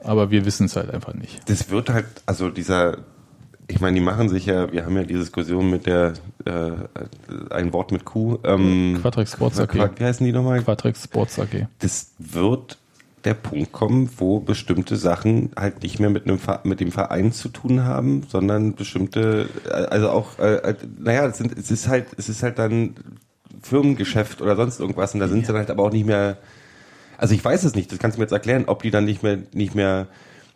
aber wir wissen es halt einfach nicht.
Das wird halt, also dieser, ich meine, die machen sich ja, wir haben ja die Diskussion mit der, äh, ein Wort mit Q. Ähm,
Quatrex Sports AG.
Wie heißen die nochmal?
Quatrex Sports AG.
Das wird der Punkt kommen, wo bestimmte Sachen halt nicht mehr mit einem mit dem Verein zu tun haben, sondern bestimmte, äh, also auch, äh, äh, naja, es, sind, es ist halt, es ist halt dann Firmengeschäft oder sonst irgendwas und da sind sie dann halt aber auch nicht mehr, also ich weiß es nicht, das kannst du mir jetzt erklären, ob die dann nicht mehr, nicht mehr,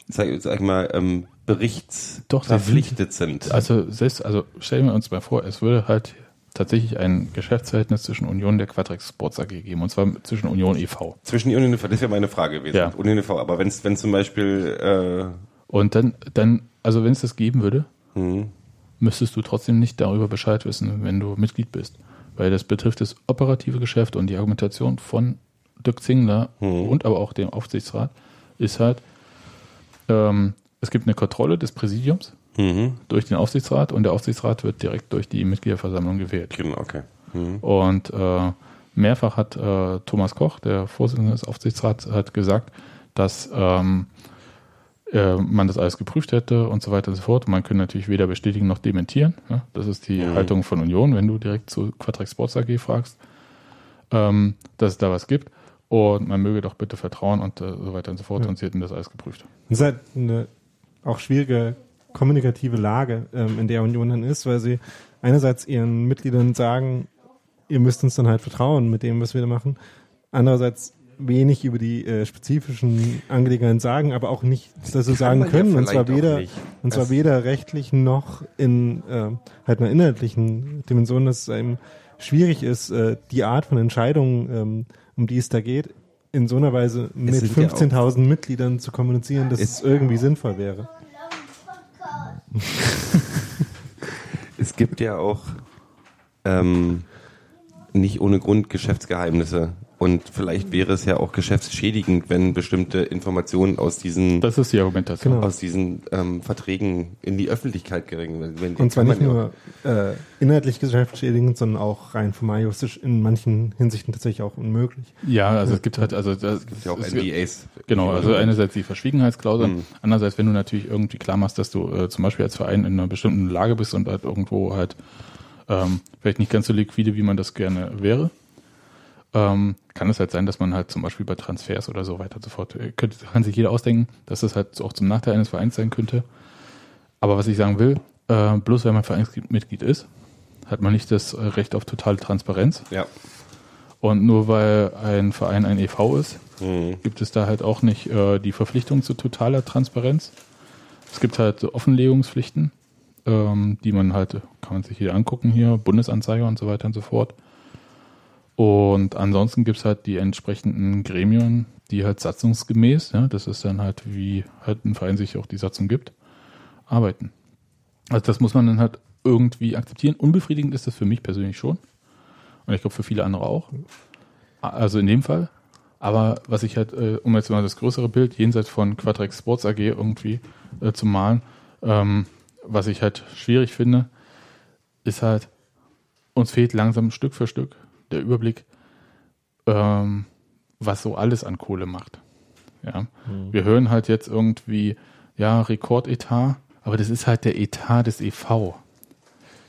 sag, sag ich mal, ähm,
Doch, sie sind-
berichtsverpflichtet sind.
Also selbst, also stellen wir uns mal vor, es würde halt tatsächlich ein Geschäftsverhältnis zwischen Union und der Quatrex Sports AG geben, und zwar zwischen Union e.V.
Zwischen Union und das wäre meine Frage gewesen.
Ja.
Union und aber wenn es wenn zum Beispiel
Und dann, dann, also wenn es das geben würde,
äh, hm,
müsstest du trotzdem nicht darüber Bescheid wissen, wenn du Mitglied bist. Weil das betrifft das operative Geschäft und die Argumentation von Dirk Zingler
Mhm.
und aber auch dem Aufsichtsrat ist halt, ähm, es gibt eine Kontrolle des Präsidiums
mhm,
durch den Aufsichtsrat und der Aufsichtsrat wird direkt durch die Mitgliederversammlung gewählt.
genau, okay. Hm.
Und äh, mehrfach hat äh, Thomas Koch, der Vorsitzende des Aufsichtsrats, hat gesagt, dass ähm, äh, man das alles geprüft hätte und so weiter und so fort. Man könnte natürlich weder bestätigen noch dementieren. Ne? Das ist die
Mhm.
Haltung von Union, wenn du direkt zu Quatrex Sports AG fragst, ähm, dass es da was gibt. Und man möge doch bitte vertrauen und äh, so weiter und so fort.
Ja.
Und sie hätten das alles geprüft.
Das ist halt eine auch schwierige kommunikative Lage, ähm, in der Union dann ist, weil sie einerseits ihren Mitgliedern sagen, ihr müsst uns dann halt vertrauen mit dem, was wir da machen. Andererseits wenig über die äh, spezifischen Angelegenheiten sagen, aber auch nicht dazu sagen
man ja
können. und zwar weder und zwar weder rechtlich noch in äh, halt einer inhaltlichen Dimension, dass es einem schwierig ist, äh, die Art von Entscheidungen, ähm, um die es da geht, in so einer Weise mit
sind ja auch-
15.000 Mitgliedern zu kommunizieren, dass
Es-
es irgendwie sinnvoll wäre. <laughs>
Es gibt ja auch ähm, nicht ohne Grund Geschäftsgeheimnisse Und vielleicht wäre es ja auch geschäftsschädigend, wenn bestimmte Informationen aus diesen,
Das ist die Argumentation.
Genau.
aus diesen ähm, Verträgen in die Öffentlichkeit geringen. Wenn, wenn-
Und zwar nicht nur äh, inhaltlich geschäftsschädigend, sondern auch rein formalistisch in manchen Hinsichten tatsächlich auch unmöglich.
Ja, also es gibt halt, also das
ist ja auch
es-
NDAs.
Genau, also einerseits die Verschwiegenheitsklausel,
Mhm.
andererseits, wenn du natürlich irgendwie klar machst, dass du äh, zum Beispiel als Verein in einer bestimmten Lage bist und halt irgendwo halt ähm, vielleicht nicht ganz so liquide, wie man das gerne wäre, ähm, kann es halt sein, dass man halt zum Beispiel bei Transfers oder so weiter und so fort, äh, könnte, kann sich jeder ausdenken, dass das halt auch zum Nachteil eines Vereins sein könnte. Aber was ich sagen will, äh, bloß weil man Vereinsmitglied ist, hat man nicht das Recht auf totale Transparenz.
Ja.
Und nur weil ein Verein ein EV ist,
Mhm.
gibt es da halt auch nicht äh, die Verpflichtung zu totaler Transparenz. Es gibt halt so Offenlegungspflichten, ähm, die man halt, kann man sich hier angucken hier, Bundesanzeiger und so weiter und so fort. Und ansonsten gibt es halt die entsprechenden Gremien, die halt satzungsgemäß, ja, das ist dann halt, wie halt ein Verein sich auch die Satzung gibt, arbeiten. Also das muss man dann halt irgendwie akzeptieren. Unbefriedigend ist das für mich persönlich schon. Und ich glaube für viele andere auch. Also in dem Fall. Aber was ich halt, äh, um jetzt mal das größere Bild jenseits von Quadrex Sports AG irgendwie äh, zu malen, ähm, was ich halt schwierig finde, ist halt, uns fehlt langsam Stück für Stück der Überblick, ähm, was so alles an Kohle macht. Ja. Wir hören halt jetzt irgendwie, ja, Rekordetat, aber das ist halt der Etat des EV.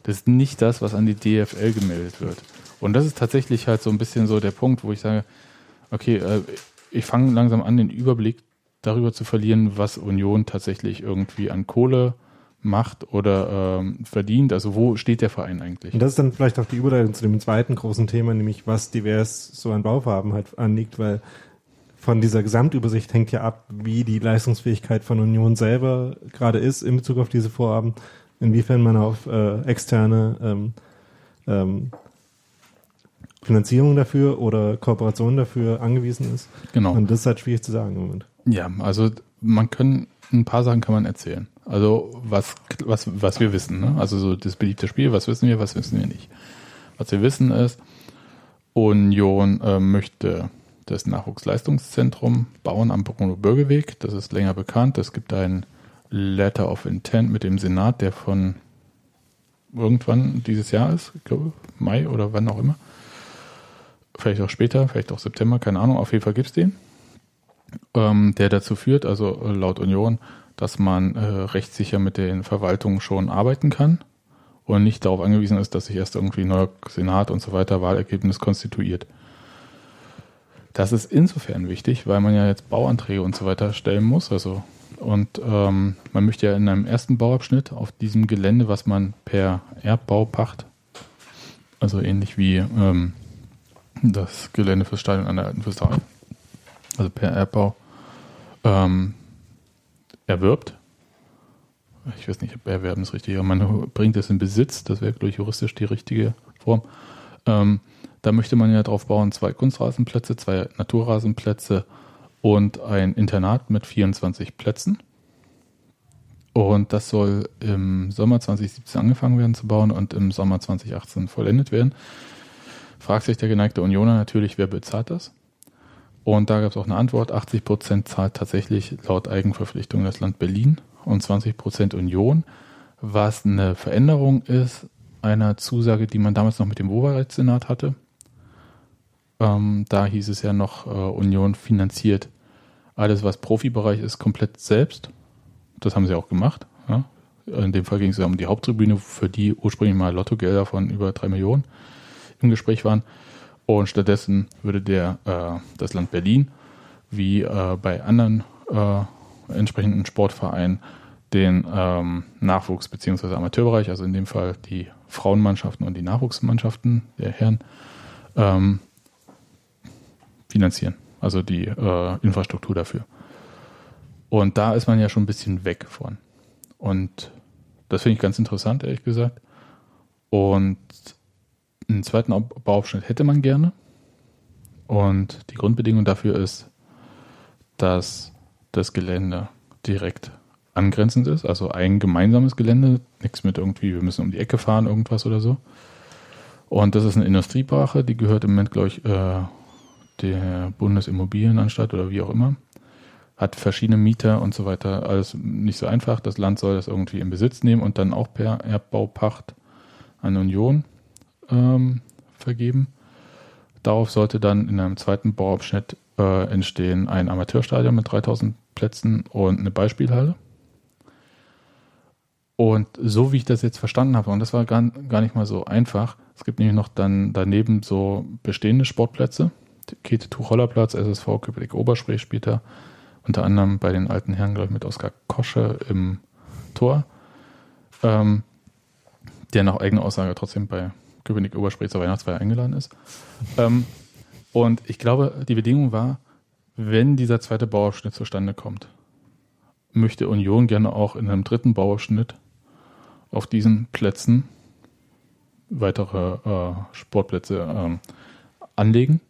Das ist nicht das, was an die DFL gemeldet wird. Und das ist tatsächlich halt so ein bisschen so der Punkt, wo ich sage, okay, äh, ich fange langsam an, den Überblick darüber zu verlieren, was Union tatsächlich irgendwie an Kohle macht oder ähm, verdient. Also wo steht der Verein eigentlich?
Und das ist dann vielleicht auch die Überleitung zu dem zweiten großen Thema, nämlich was divers so an Baufarben halt anliegt, weil von dieser Gesamtübersicht hängt ja ab, wie die Leistungsfähigkeit von Union selber gerade ist in Bezug auf diese Vorhaben, inwiefern man auf äh, externe ähm, ähm, Finanzierung dafür oder Kooperation dafür angewiesen ist.
Genau.
Und das ist halt schwierig zu sagen im Moment.
Ja, also man kann ein paar Sachen kann man erzählen. Also was was was wir wissen, ne? Also so das beliebte Spiel, was wissen wir, was wissen wir nicht. Was wir wissen ist, Union äh, möchte das Nachwuchsleistungszentrum bauen am Bruno-Bürgerweg. Das ist länger bekannt. Es gibt ein Letter of Intent mit dem Senat, der von irgendwann dieses Jahr ist, ich glaube Mai oder wann auch immer. Vielleicht auch später, vielleicht auch September, keine Ahnung. Auf jeden Fall gibt's den ähm, der dazu führt, also äh, laut Union, dass man äh, rechtssicher mit den Verwaltungen schon arbeiten kann und nicht darauf angewiesen ist, dass sich erst irgendwie ein neuer Senat und so weiter Wahlergebnis konstituiert. Das ist insofern wichtig, weil man ja jetzt Bauanträge und so weiter stellen muss. Also und ähm, man möchte ja in einem ersten Bauabschnitt auf diesem Gelände, was man per Erbbau pacht, also ähnlich wie ähm, das Gelände fürs Stadion an der Alten Fürsterei, also per Erbbau, ähm, erwirbt. Ich weiß nicht, ob erwerben ist richtig, aber man bringt es in Besitz, das wäre, glaube ich, juristisch die richtige Form. Ähm, da möchte man ja drauf bauen, zwei Kunstrasenplätze, zwei Naturrasenplätze und ein Internat mit 24 Plätzen. Und das soll im Sommer 2017 angefangen werden zu bauen und im Sommer 2018 vollendet werden. Fragt sich der geneigte Unioner natürlich, wer bezahlt das? Und da gab es auch eine Antwort. 80 Prozent zahlt tatsächlich laut Eigenverpflichtung das Land Berlin und 20 Prozent Union, was eine Veränderung ist einer Zusage, die man damals noch mit dem Wohlfahrtssenat hatte. Ähm, da hieß es ja noch, äh, Union finanziert alles, was Profibereich ist, komplett selbst. Das haben sie auch gemacht. Ja. In dem Fall ging es ja um die Haupttribüne, für die ursprünglich mal Lottogelder von über drei Millionen im Gespräch waren. Und stattdessen würde der, äh, das Land Berlin, wie äh, bei anderen äh, entsprechenden Sportvereinen, den ähm, Nachwuchs- bzw. Amateurbereich, also in dem Fall die Frauenmannschaften und die Nachwuchsmannschaften der Herren, ähm, finanzieren. Also die äh, Infrastruktur dafür. Und da ist man ja schon ein bisschen weg von. Und das finde ich ganz interessant, ehrlich gesagt. Und einen zweiten Bauabschnitt hätte man gerne. Und die Grundbedingung dafür ist, dass das Gelände direkt angrenzend ist, also ein gemeinsames Gelände, nichts mit irgendwie, wir müssen um die Ecke fahren, irgendwas oder so. Und das ist eine Industriebrache, die gehört im Moment, glaube ich, äh, der Bundesimmobilienanstalt oder wie auch immer. Hat verschiedene Mieter und so weiter. Alles nicht so einfach. Das Land soll das irgendwie in Besitz nehmen und dann auch per Erbbaupacht an Union ähm, vergeben. Darauf sollte dann in einem zweiten Bauabschnitt äh, entstehen ein Amateurstadion mit 3000 Plätzen und eine Beispielhalle. Und so wie ich das jetzt verstanden habe, und das war gar, gar nicht mal so einfach, es gibt nämlich noch dann daneben so bestehende Sportplätze. Käthe Tucholler-Platz, SSV Köpenick Oberspree später, unter anderem bei den alten Herren, glaube ich, mit Oskar Kosche im Tor, ähm, der nach eigener Aussage trotzdem bei Köpenick Oberspree zur Weihnachtsfeier eingeladen ist. Ähm, und ich glaube, die Bedingung war, wenn dieser zweite Bauabschnitt zustande kommt, möchte Union gerne auch in einem dritten Bauabschnitt auf diesen Plätzen weitere äh, Sportplätze ähm, anlegen,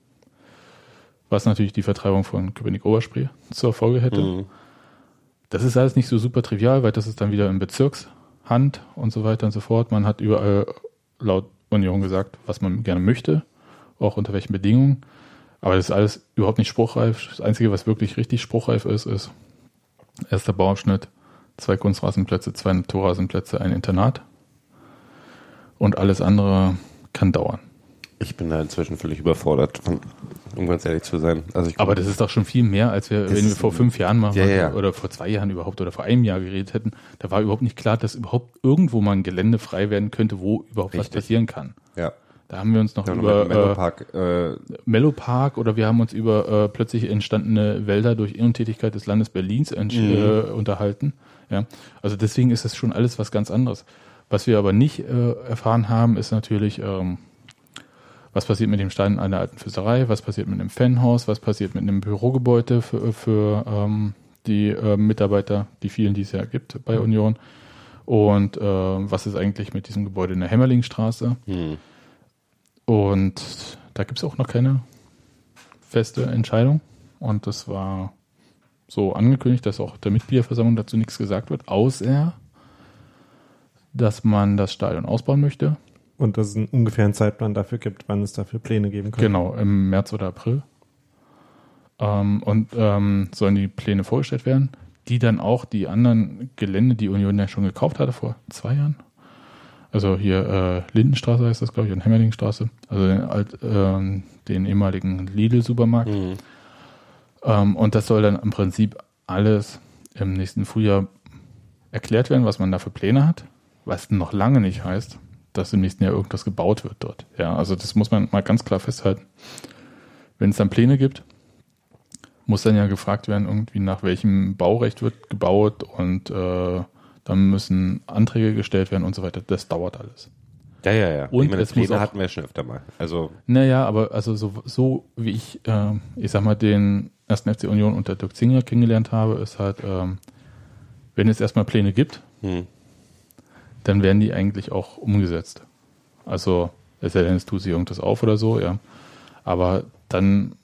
was natürlich die Vertreibung von Köpenick Oberspree zur Folge hätte.
Mhm.
Das ist alles nicht so super trivial, weil das ist dann wieder in Bezirkshand und so weiter und so fort. Man hat überall laut Union gesagt, was man gerne möchte, auch unter welchen Bedingungen. Aber das ist alles überhaupt nicht spruchreif. Das Einzige, was wirklich richtig spruchreif ist, ist erster Bauabschnitt, zwei Kunstrasenplätze, zwei Naturrasenplätze, ein Internat. Und alles andere kann dauern.
Ich bin da inzwischen völlig überfordert, um ganz ehrlich zu sein. Also
Aber das ist doch schon viel mehr, als wir, wenn wir vor fünf Jahren mal
Ja, ja.
oder vor zwei Jahren überhaupt oder vor einem Jahr geredet hätten. Da war überhaupt nicht klar, dass überhaupt irgendwo mal ein Gelände frei werden könnte, wo überhaupt was
Richtig.
passieren kann.
ja.
Da haben wir uns noch
Ja, noch
über
dem Menlo
äh,
Park, äh,
Mellow Park oder wir haben uns über äh, plötzlich entstandene Wälder durch Untätigkeit des Landes Berlins
Mhm.
äh, unterhalten. Ja, also deswegen ist das schon alles was ganz anderes. Was wir aber nicht äh, erfahren haben, ist natürlich, ähm, was passiert mit dem Stein einer alten Fürsterei, was passiert mit einem Fanhaus, was passiert mit einem Bürogebäude für, für ähm, die äh, Mitarbeiter, die vielen, die es ja gibt bei Union. Und äh, was ist eigentlich mit diesem Gebäude in der Hämmerlingstraße?
hm.
Und da gibt es auch noch keine feste Entscheidung. Und das war so angekündigt, dass auch der Mitgliederversammlung dazu nichts gesagt wird, außer dass man das Stadion ausbauen möchte.
Und dass es einen ungefähren Zeitplan dafür gibt, wann es dafür Pläne geben kann.
Genau, im März oder April. Ähm, und ähm, sollen die Pläne vorgestellt werden, die dann auch die anderen Gelände, die Union ja schon gekauft hatte vor zwei Jahren. Also hier äh, Lindenstraße heißt das, glaube ich, und Hemmerlingstraße. Also den, alt, ähm, den ehemaligen Lidl-Supermarkt.
Hm.
Ähm, und das soll dann im Prinzip alles im nächsten Frühjahr erklärt werden, was man da für Pläne hat. Was noch lange nicht heißt, dass im nächsten Jahr irgendwas gebaut wird dort. Ja, also das muss man mal ganz klar festhalten. Wenn es dann Pläne gibt, muss dann ja gefragt werden, irgendwie nach welchem Baurecht wird gebaut und äh, dann müssen Anträge gestellt werden und so weiter. Das dauert alles.
Ja, ja, ja.
Und
ich meine, Pläne
auch-
hatten wir schon öfter mal. Also,
Naja, aber also so, so wie ich, äh, ich sag mal, den ersten FC Union unter Dirk Zinger kennengelernt habe, ist halt, ähm, wenn es erstmal Pläne gibt,
hm.
Dann werden die eigentlich auch umgesetzt. Also, es sei denn, es tut sich irgendwas auf oder so, ja. Aber dann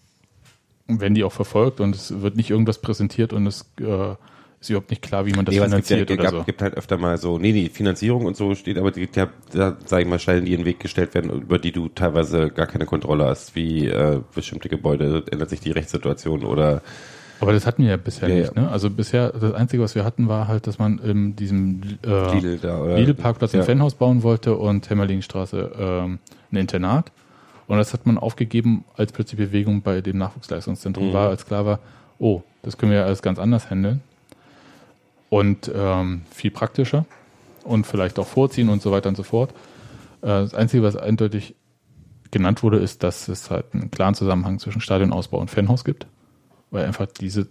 werden die auch verfolgt und es wird nicht irgendwas präsentiert und es äh, ist überhaupt nicht klar, wie man das
Nee, es gibt, ja,
finanziert oder
gab,
so.
gibt halt öfter mal so, nee, die Finanzierung und so steht, aber die, die, da, sag ich mal, Stellen, die in den Weg gestellt werden, über die du teilweise gar keine Kontrolle hast, wie äh, bestimmte Gebäude, ändert sich die Rechtssituation oder
Aber das hatten wir ja bisher
Ja,
nicht. Ne? Also bisher, das Einzige, was wir hatten, war halt, dass man in diesem äh,
Lidl
Lidl-Parkplatz
ja.
ein Fanhaus bauen wollte und Hämmerlingstraße ähm, ein Internat. Und das hat man aufgegeben, als plötzlich Bewegung bei dem Nachwuchsleistungszentrum
Mhm.
war, als klar war, oh, das können wir ja alles ganz anders handeln. Und ähm, viel praktischer und vielleicht auch vorziehen und so weiter und so fort. Äh, das Einzige, was eindeutig genannt wurde, ist, dass es halt einen klaren Zusammenhang zwischen Stadionausbau und Fanhaus gibt. Weil einfach diese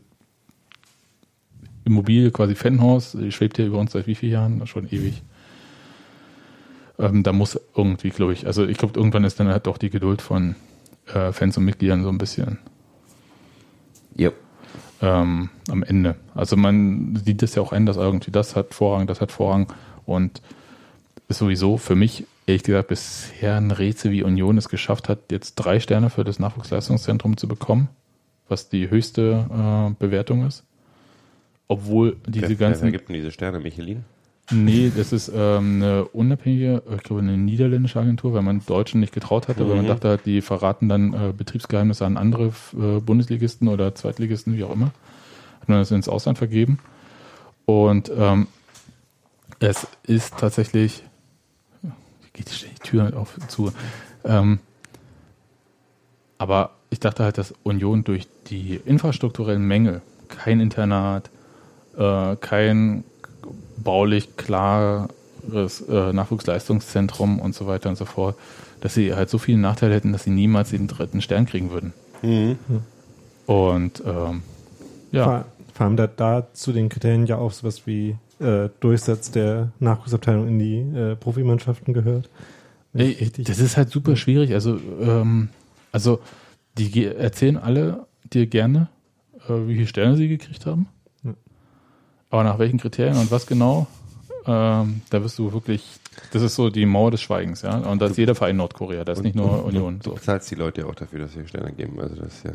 Immobilie, quasi Fanhaus, die schwebt ja über uns seit wie vielen Jahren? Schon ewig. Ähm, da muss irgendwie, glaube ich, also ich glaube, irgendwann ist dann halt auch die Geduld von äh, Fans und Mitgliedern so ein bisschen
Ja.
ähm, am Ende. Also man sieht es ja auch ein, dass irgendwie das hat Vorrang, das hat Vorrang und ist sowieso für mich, ehrlich gesagt, bisher ein Rätsel, wie Union es geschafft hat, jetzt drei Sterne für das Nachwuchsleistungszentrum zu bekommen, was die höchste äh, Bewertung ist. Obwohl diese
wer,
ganzen
wer gibt denn diese Sterne? Michelin?
Nee, das ist ähm, eine unabhängige, ich glaube eine niederländische Agentur, weil man Deutschen nicht getraut hatte, weil man
Mhm.
dachte halt, die verraten dann äh, Betriebsgeheimnisse an andere äh, Bundesligisten oder Zweitligisten, wie auch immer. Hat man das ins Ausland vergeben. Und ähm, es ist tatsächlich, geht die Tür auf zu. Ähm, aber ich dachte halt, dass Union durch die infrastrukturellen Mängel, kein Internat, äh, kein baulich klares äh, Nachwuchsleistungszentrum und so weiter und so fort, dass sie halt so viele Nachteile hätten, dass sie niemals den dritten Stern kriegen würden.
Mhm.
Und ähm, ja,
Vor, vor allem da, da zu den Kriterien ja auch sowas wie äh, Durchsatz der Nachwuchsabteilung in die äh, Profimannschaften gehört.
Ey, das ist halt super schwierig. Also, ähm, also die erzählen alle dir gerne, äh, wie viele Sterne sie gekriegt haben.
Ja.
Aber nach welchen Kriterien und was genau, ähm, da wirst du wirklich, das ist so die Mauer des Schweigens, ja. Und das ist jeder Verein Nordkorea, das ist nicht nur Union.
Du
So.
bezahlst die Leute ja auch dafür, dass sie Sterne geben. Also das ist ja.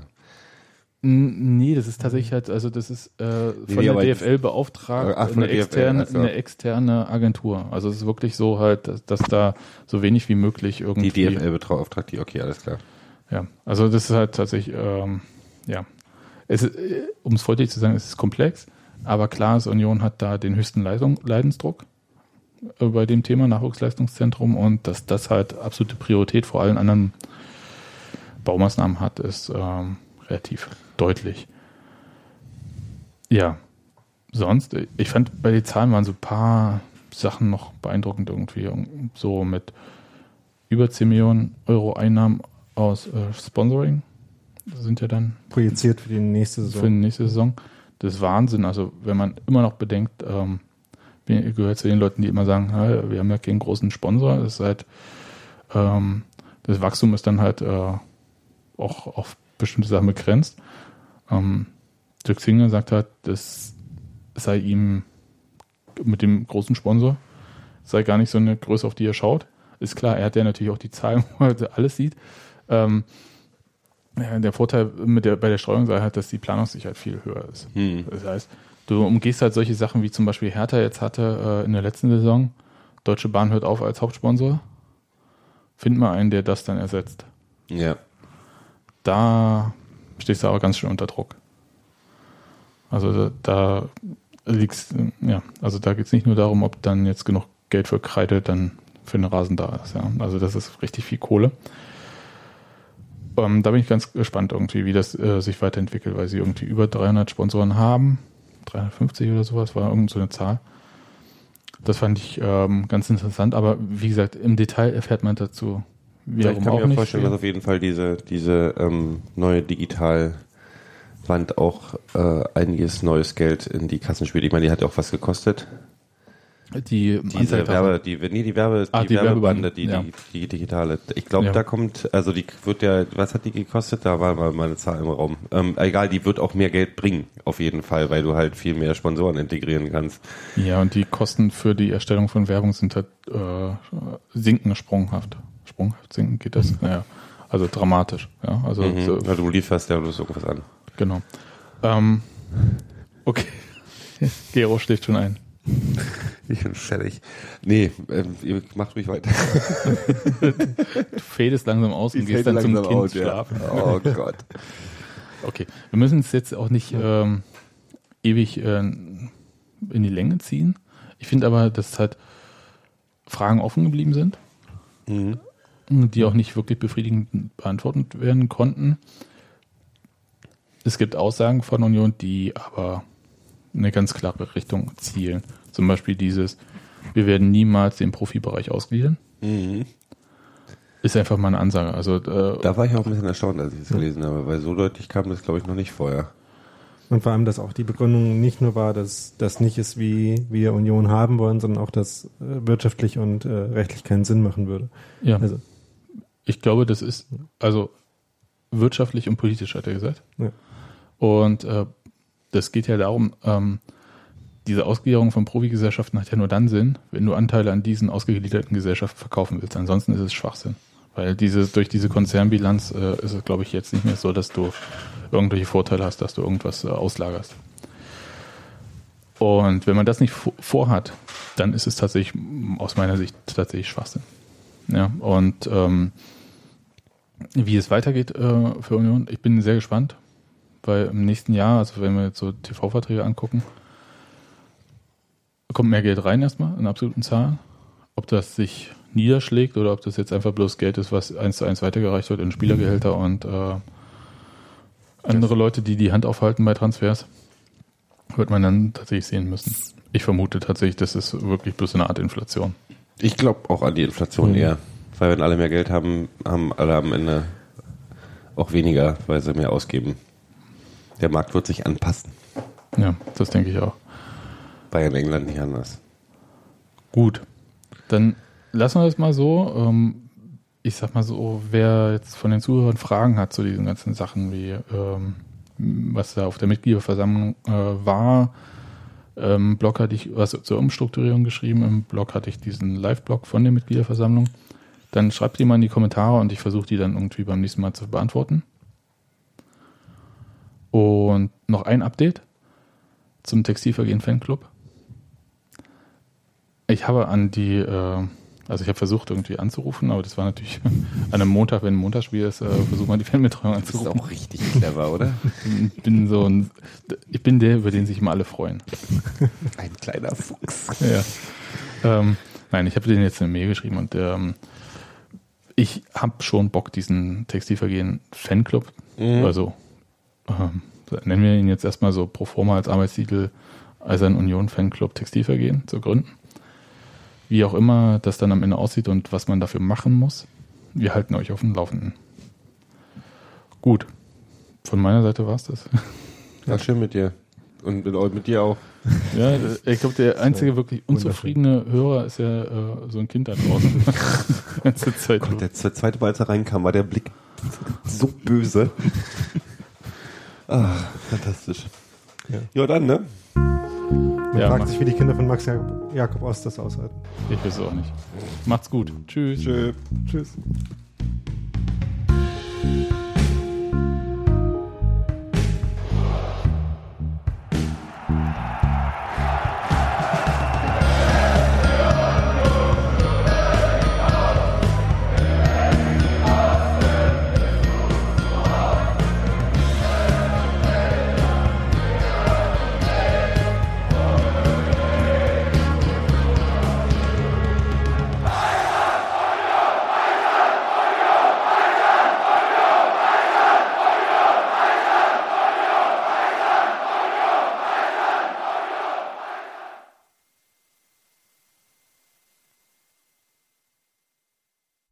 Nee, das ist tatsächlich halt, also das ist äh, von
nee,
der DFL beauftragt,
Ach,
eine,
DFL,
externe,
also.
eine externe Agentur. Also es ist wirklich so halt, dass, dass da so wenig wie möglich irgendwie.
Die DFL beauftragt die, okay, alles klar.
Ja, also das ist halt tatsächlich, ähm, ja, äh, um es freundlich zu sagen, es ist komplex, aber klar ist, Union hat da den höchsten Leistung, Leidensdruck äh, bei dem Thema Nachwuchsleistungszentrum und dass das halt absolute Priorität vor allen anderen Baumaßnahmen hat, ist ähm, relativ deutlich. Ja, sonst, äh, ich fand bei den Zahlen waren so ein paar Sachen noch beeindruckend irgendwie, so mit über 10 Millionen Euro Einnahmen aus äh, Sponsoring. Das sind ja dann
projiziert für die nächste
für die
Saison.
nächste Saison. Das ist Wahnsinn. Also wenn man immer noch bedenkt, ähm, gehört zu den Leuten, die immer sagen, "Ja, wir haben ja keinen großen Sponsor. Das halt, ähm, das Wachstum ist dann halt äh, auch auf bestimmte Sachen begrenzt. Ähm, Dirk Singer sagt halt, das sei ihm mit dem großen Sponsor sei gar nicht so eine Größe, auf die er schaut. Ist klar, er hat ja natürlich auch die Zahlen, <laughs> wo er alles sieht. Ähm, der Vorteil mit der, bei der Streuung sei halt, dass die Planungssicherheit viel höher ist.
Hm.
Das heißt, du umgehst halt solche Sachen, wie zum Beispiel Hertha jetzt hatte äh, in der letzten Saison. Deutsche Bahn hört auf als Hauptsponsor. Find mal einen, der das dann ersetzt.
Ja.
Da stehst du aber ganz schön unter Druck. Also da, da liegt's, ja, also da geht es nicht nur darum, ob dann jetzt genug Geld für Kreide dann für den Rasen da ist. Ja. Also das ist richtig viel Kohle. Ähm, da bin ich ganz gespannt irgendwie, wie das äh, sich weiterentwickelt, weil sie irgendwie über 300 Sponsoren haben. 350 oder sowas war irgend so eine Zahl. Das fand ich ähm, ganz interessant, aber wie gesagt, im Detail erfährt man dazu
Ja, ich
wiederum
kann mir vorstellen,
viel.
dass auf jeden Fall diese, diese ähm, neue Digitalwand auch äh, einiges neues Geld in die Kassen spielt. Ich meine, die hat ja auch was gekostet.
Die
Diese Werbe, die, nee, die Werbe,
Ah,
die,
die
Werbebande, die,
ja.
die, die digitale. Ich glaube,
Ja.
da kommt, also die wird ja, was hat die gekostet? Da war mal meine Zahl im Raum. Ähm, egal, die wird auch mehr Geld bringen, auf jeden Fall, weil du halt viel mehr Sponsoren integrieren kannst.
Ja, und die Kosten für die Erstellung von Werbung sind halt äh, sinken sprunghaft. Sprunghaft sinken geht das? Naja, also dramatisch. Ja, also
Mhm.
so,
Also du lieferst ja bloß irgendwas an.
genau. Ähm, okay. <laughs> Gero schläft schon ein. <laughs>
Ich bin fertig. Nee, ähm, ihr macht ruhig weiter.
Du fadest langsam aus und gehst dann zum Kind schlafen.
Oh Gott.
Okay, wir müssen es jetzt auch nicht ähm, ewig äh, in die Länge ziehen. Ich finde aber, dass halt Fragen offen geblieben sind,
Mhm.
die auch nicht wirklich befriedigend beantwortet werden konnten. Es gibt Aussagen von Union, die aber eine ganz klare Richtung zielen. Zum Beispiel dieses, wir werden niemals den Profibereich ausgliedern.
Mhm.
Ist einfach mal eine Ansage. Also äh,
Da war ich auch ein bisschen erstaunt, als ich das gelesen habe, weil so deutlich kam das, glaube ich, noch nicht vorher.
Und vor allem, dass auch die Begründung nicht nur war, dass das nicht ist, wie wir Union haben wollen, sondern auch, dass äh, wirtschaftlich und äh, rechtlich keinen Sinn machen würde.
ja.
Also,
Ich glaube, das ist also wirtschaftlich und politisch, hat er gesagt.
Ja.
Und äh, das geht ja darum, ähm, diese Ausgliederung von Profigesellschaften hat ja nur dann Sinn, wenn du Anteile an diesen ausgegliederten Gesellschaften verkaufen willst. Ansonsten ist es Schwachsinn. Weil diese, durch diese Konzernbilanz äh, ist es, glaube ich, jetzt nicht mehr so, dass du irgendwelche Vorteile hast, dass du irgendwas äh, auslagerst. Und wenn man das nicht vorhat, dann ist es tatsächlich aus meiner Sicht tatsächlich Schwachsinn. Ja, und ähm, wie es weitergeht äh, für Union, ich bin sehr gespannt, weil im nächsten Jahr, also wenn wir jetzt so TV-Verträge angucken, kommt mehr Geld rein erstmal in absoluten Zahlen. Ob das sich niederschlägt oder ob das jetzt einfach bloß Geld ist, was eins zu eins weitergereicht wird in Spielergehälter und äh, andere Leute, die die Hand aufhalten bei Transfers, wird man dann tatsächlich sehen müssen. Ich vermute tatsächlich, das ist wirklich bloß eine Art Inflation.
Ich glaube auch an die Inflation mhm. eher. Weil wenn alle mehr Geld haben, haben alle am Ende auch weniger, weil sie mehr ausgeben. Der Markt wird sich anpassen.
Ja, das denke ich auch.
War ja in England nicht anders.
Gut. Dann lassen wir das mal so. Ähm, ich sag mal so, wer jetzt von den Zuhörern Fragen hat zu diesen ganzen Sachen, wie ähm, was da auf der Mitgliederversammlung äh, war, ähm, Blog hatte ich was zur Umstrukturierung geschrieben. Im Blog hatte ich diesen Live-Blog von der Mitgliederversammlung. Dann schreibt die mal in die Kommentare und ich versuche die dann irgendwie beim nächsten Mal zu beantworten. Und noch ein Update zum Textilvergehen Fanclub. Ich habe an die, äh, also ich habe versucht irgendwie anzurufen, aber das war natürlich <laughs> an einem Montag, wenn ein Montagsspiel ist, äh, versucht man die Fanbetreuung anzurufen.
Das ist auch richtig clever, oder?
Ich bin so ein, ich bin der, über den sich immer alle freuen.
Ein kleiner Fuchs.
Ja. Ähm, nein, ich habe denen jetzt eine Mail geschrieben und ähm, ich habe schon Bock, diesen Textilvergehen Fanclub, mhm. also ähm, nennen wir ihn jetzt erstmal so pro forma als Arbeitstitel Eisern Union Fanclub Textilvergehen zu gründen wie auch immer das dann am Ende aussieht und was man dafür machen muss. Wir halten euch auf dem Laufenden. Gut. Von meiner Seite war es das.
Ja, schön mit dir. Und mit, mit dir auch. <laughs>
Ja, ich glaube, der einzige wirklich unzufriedene Hörer ist ja äh, so ein Kind da draußen. <laughs>
Ganze Zeit. Gott, der zweite als er reinkam, war der Blick so böse. Ah, fantastisch. Ja. ja, dann, ne?
Man ja, fragt sich, wie die Kinder von Max Jakob Ost das aushalten.
Ich weiß es auch nicht. Macht's gut. Tschüss.
Tschö.
Tschüss.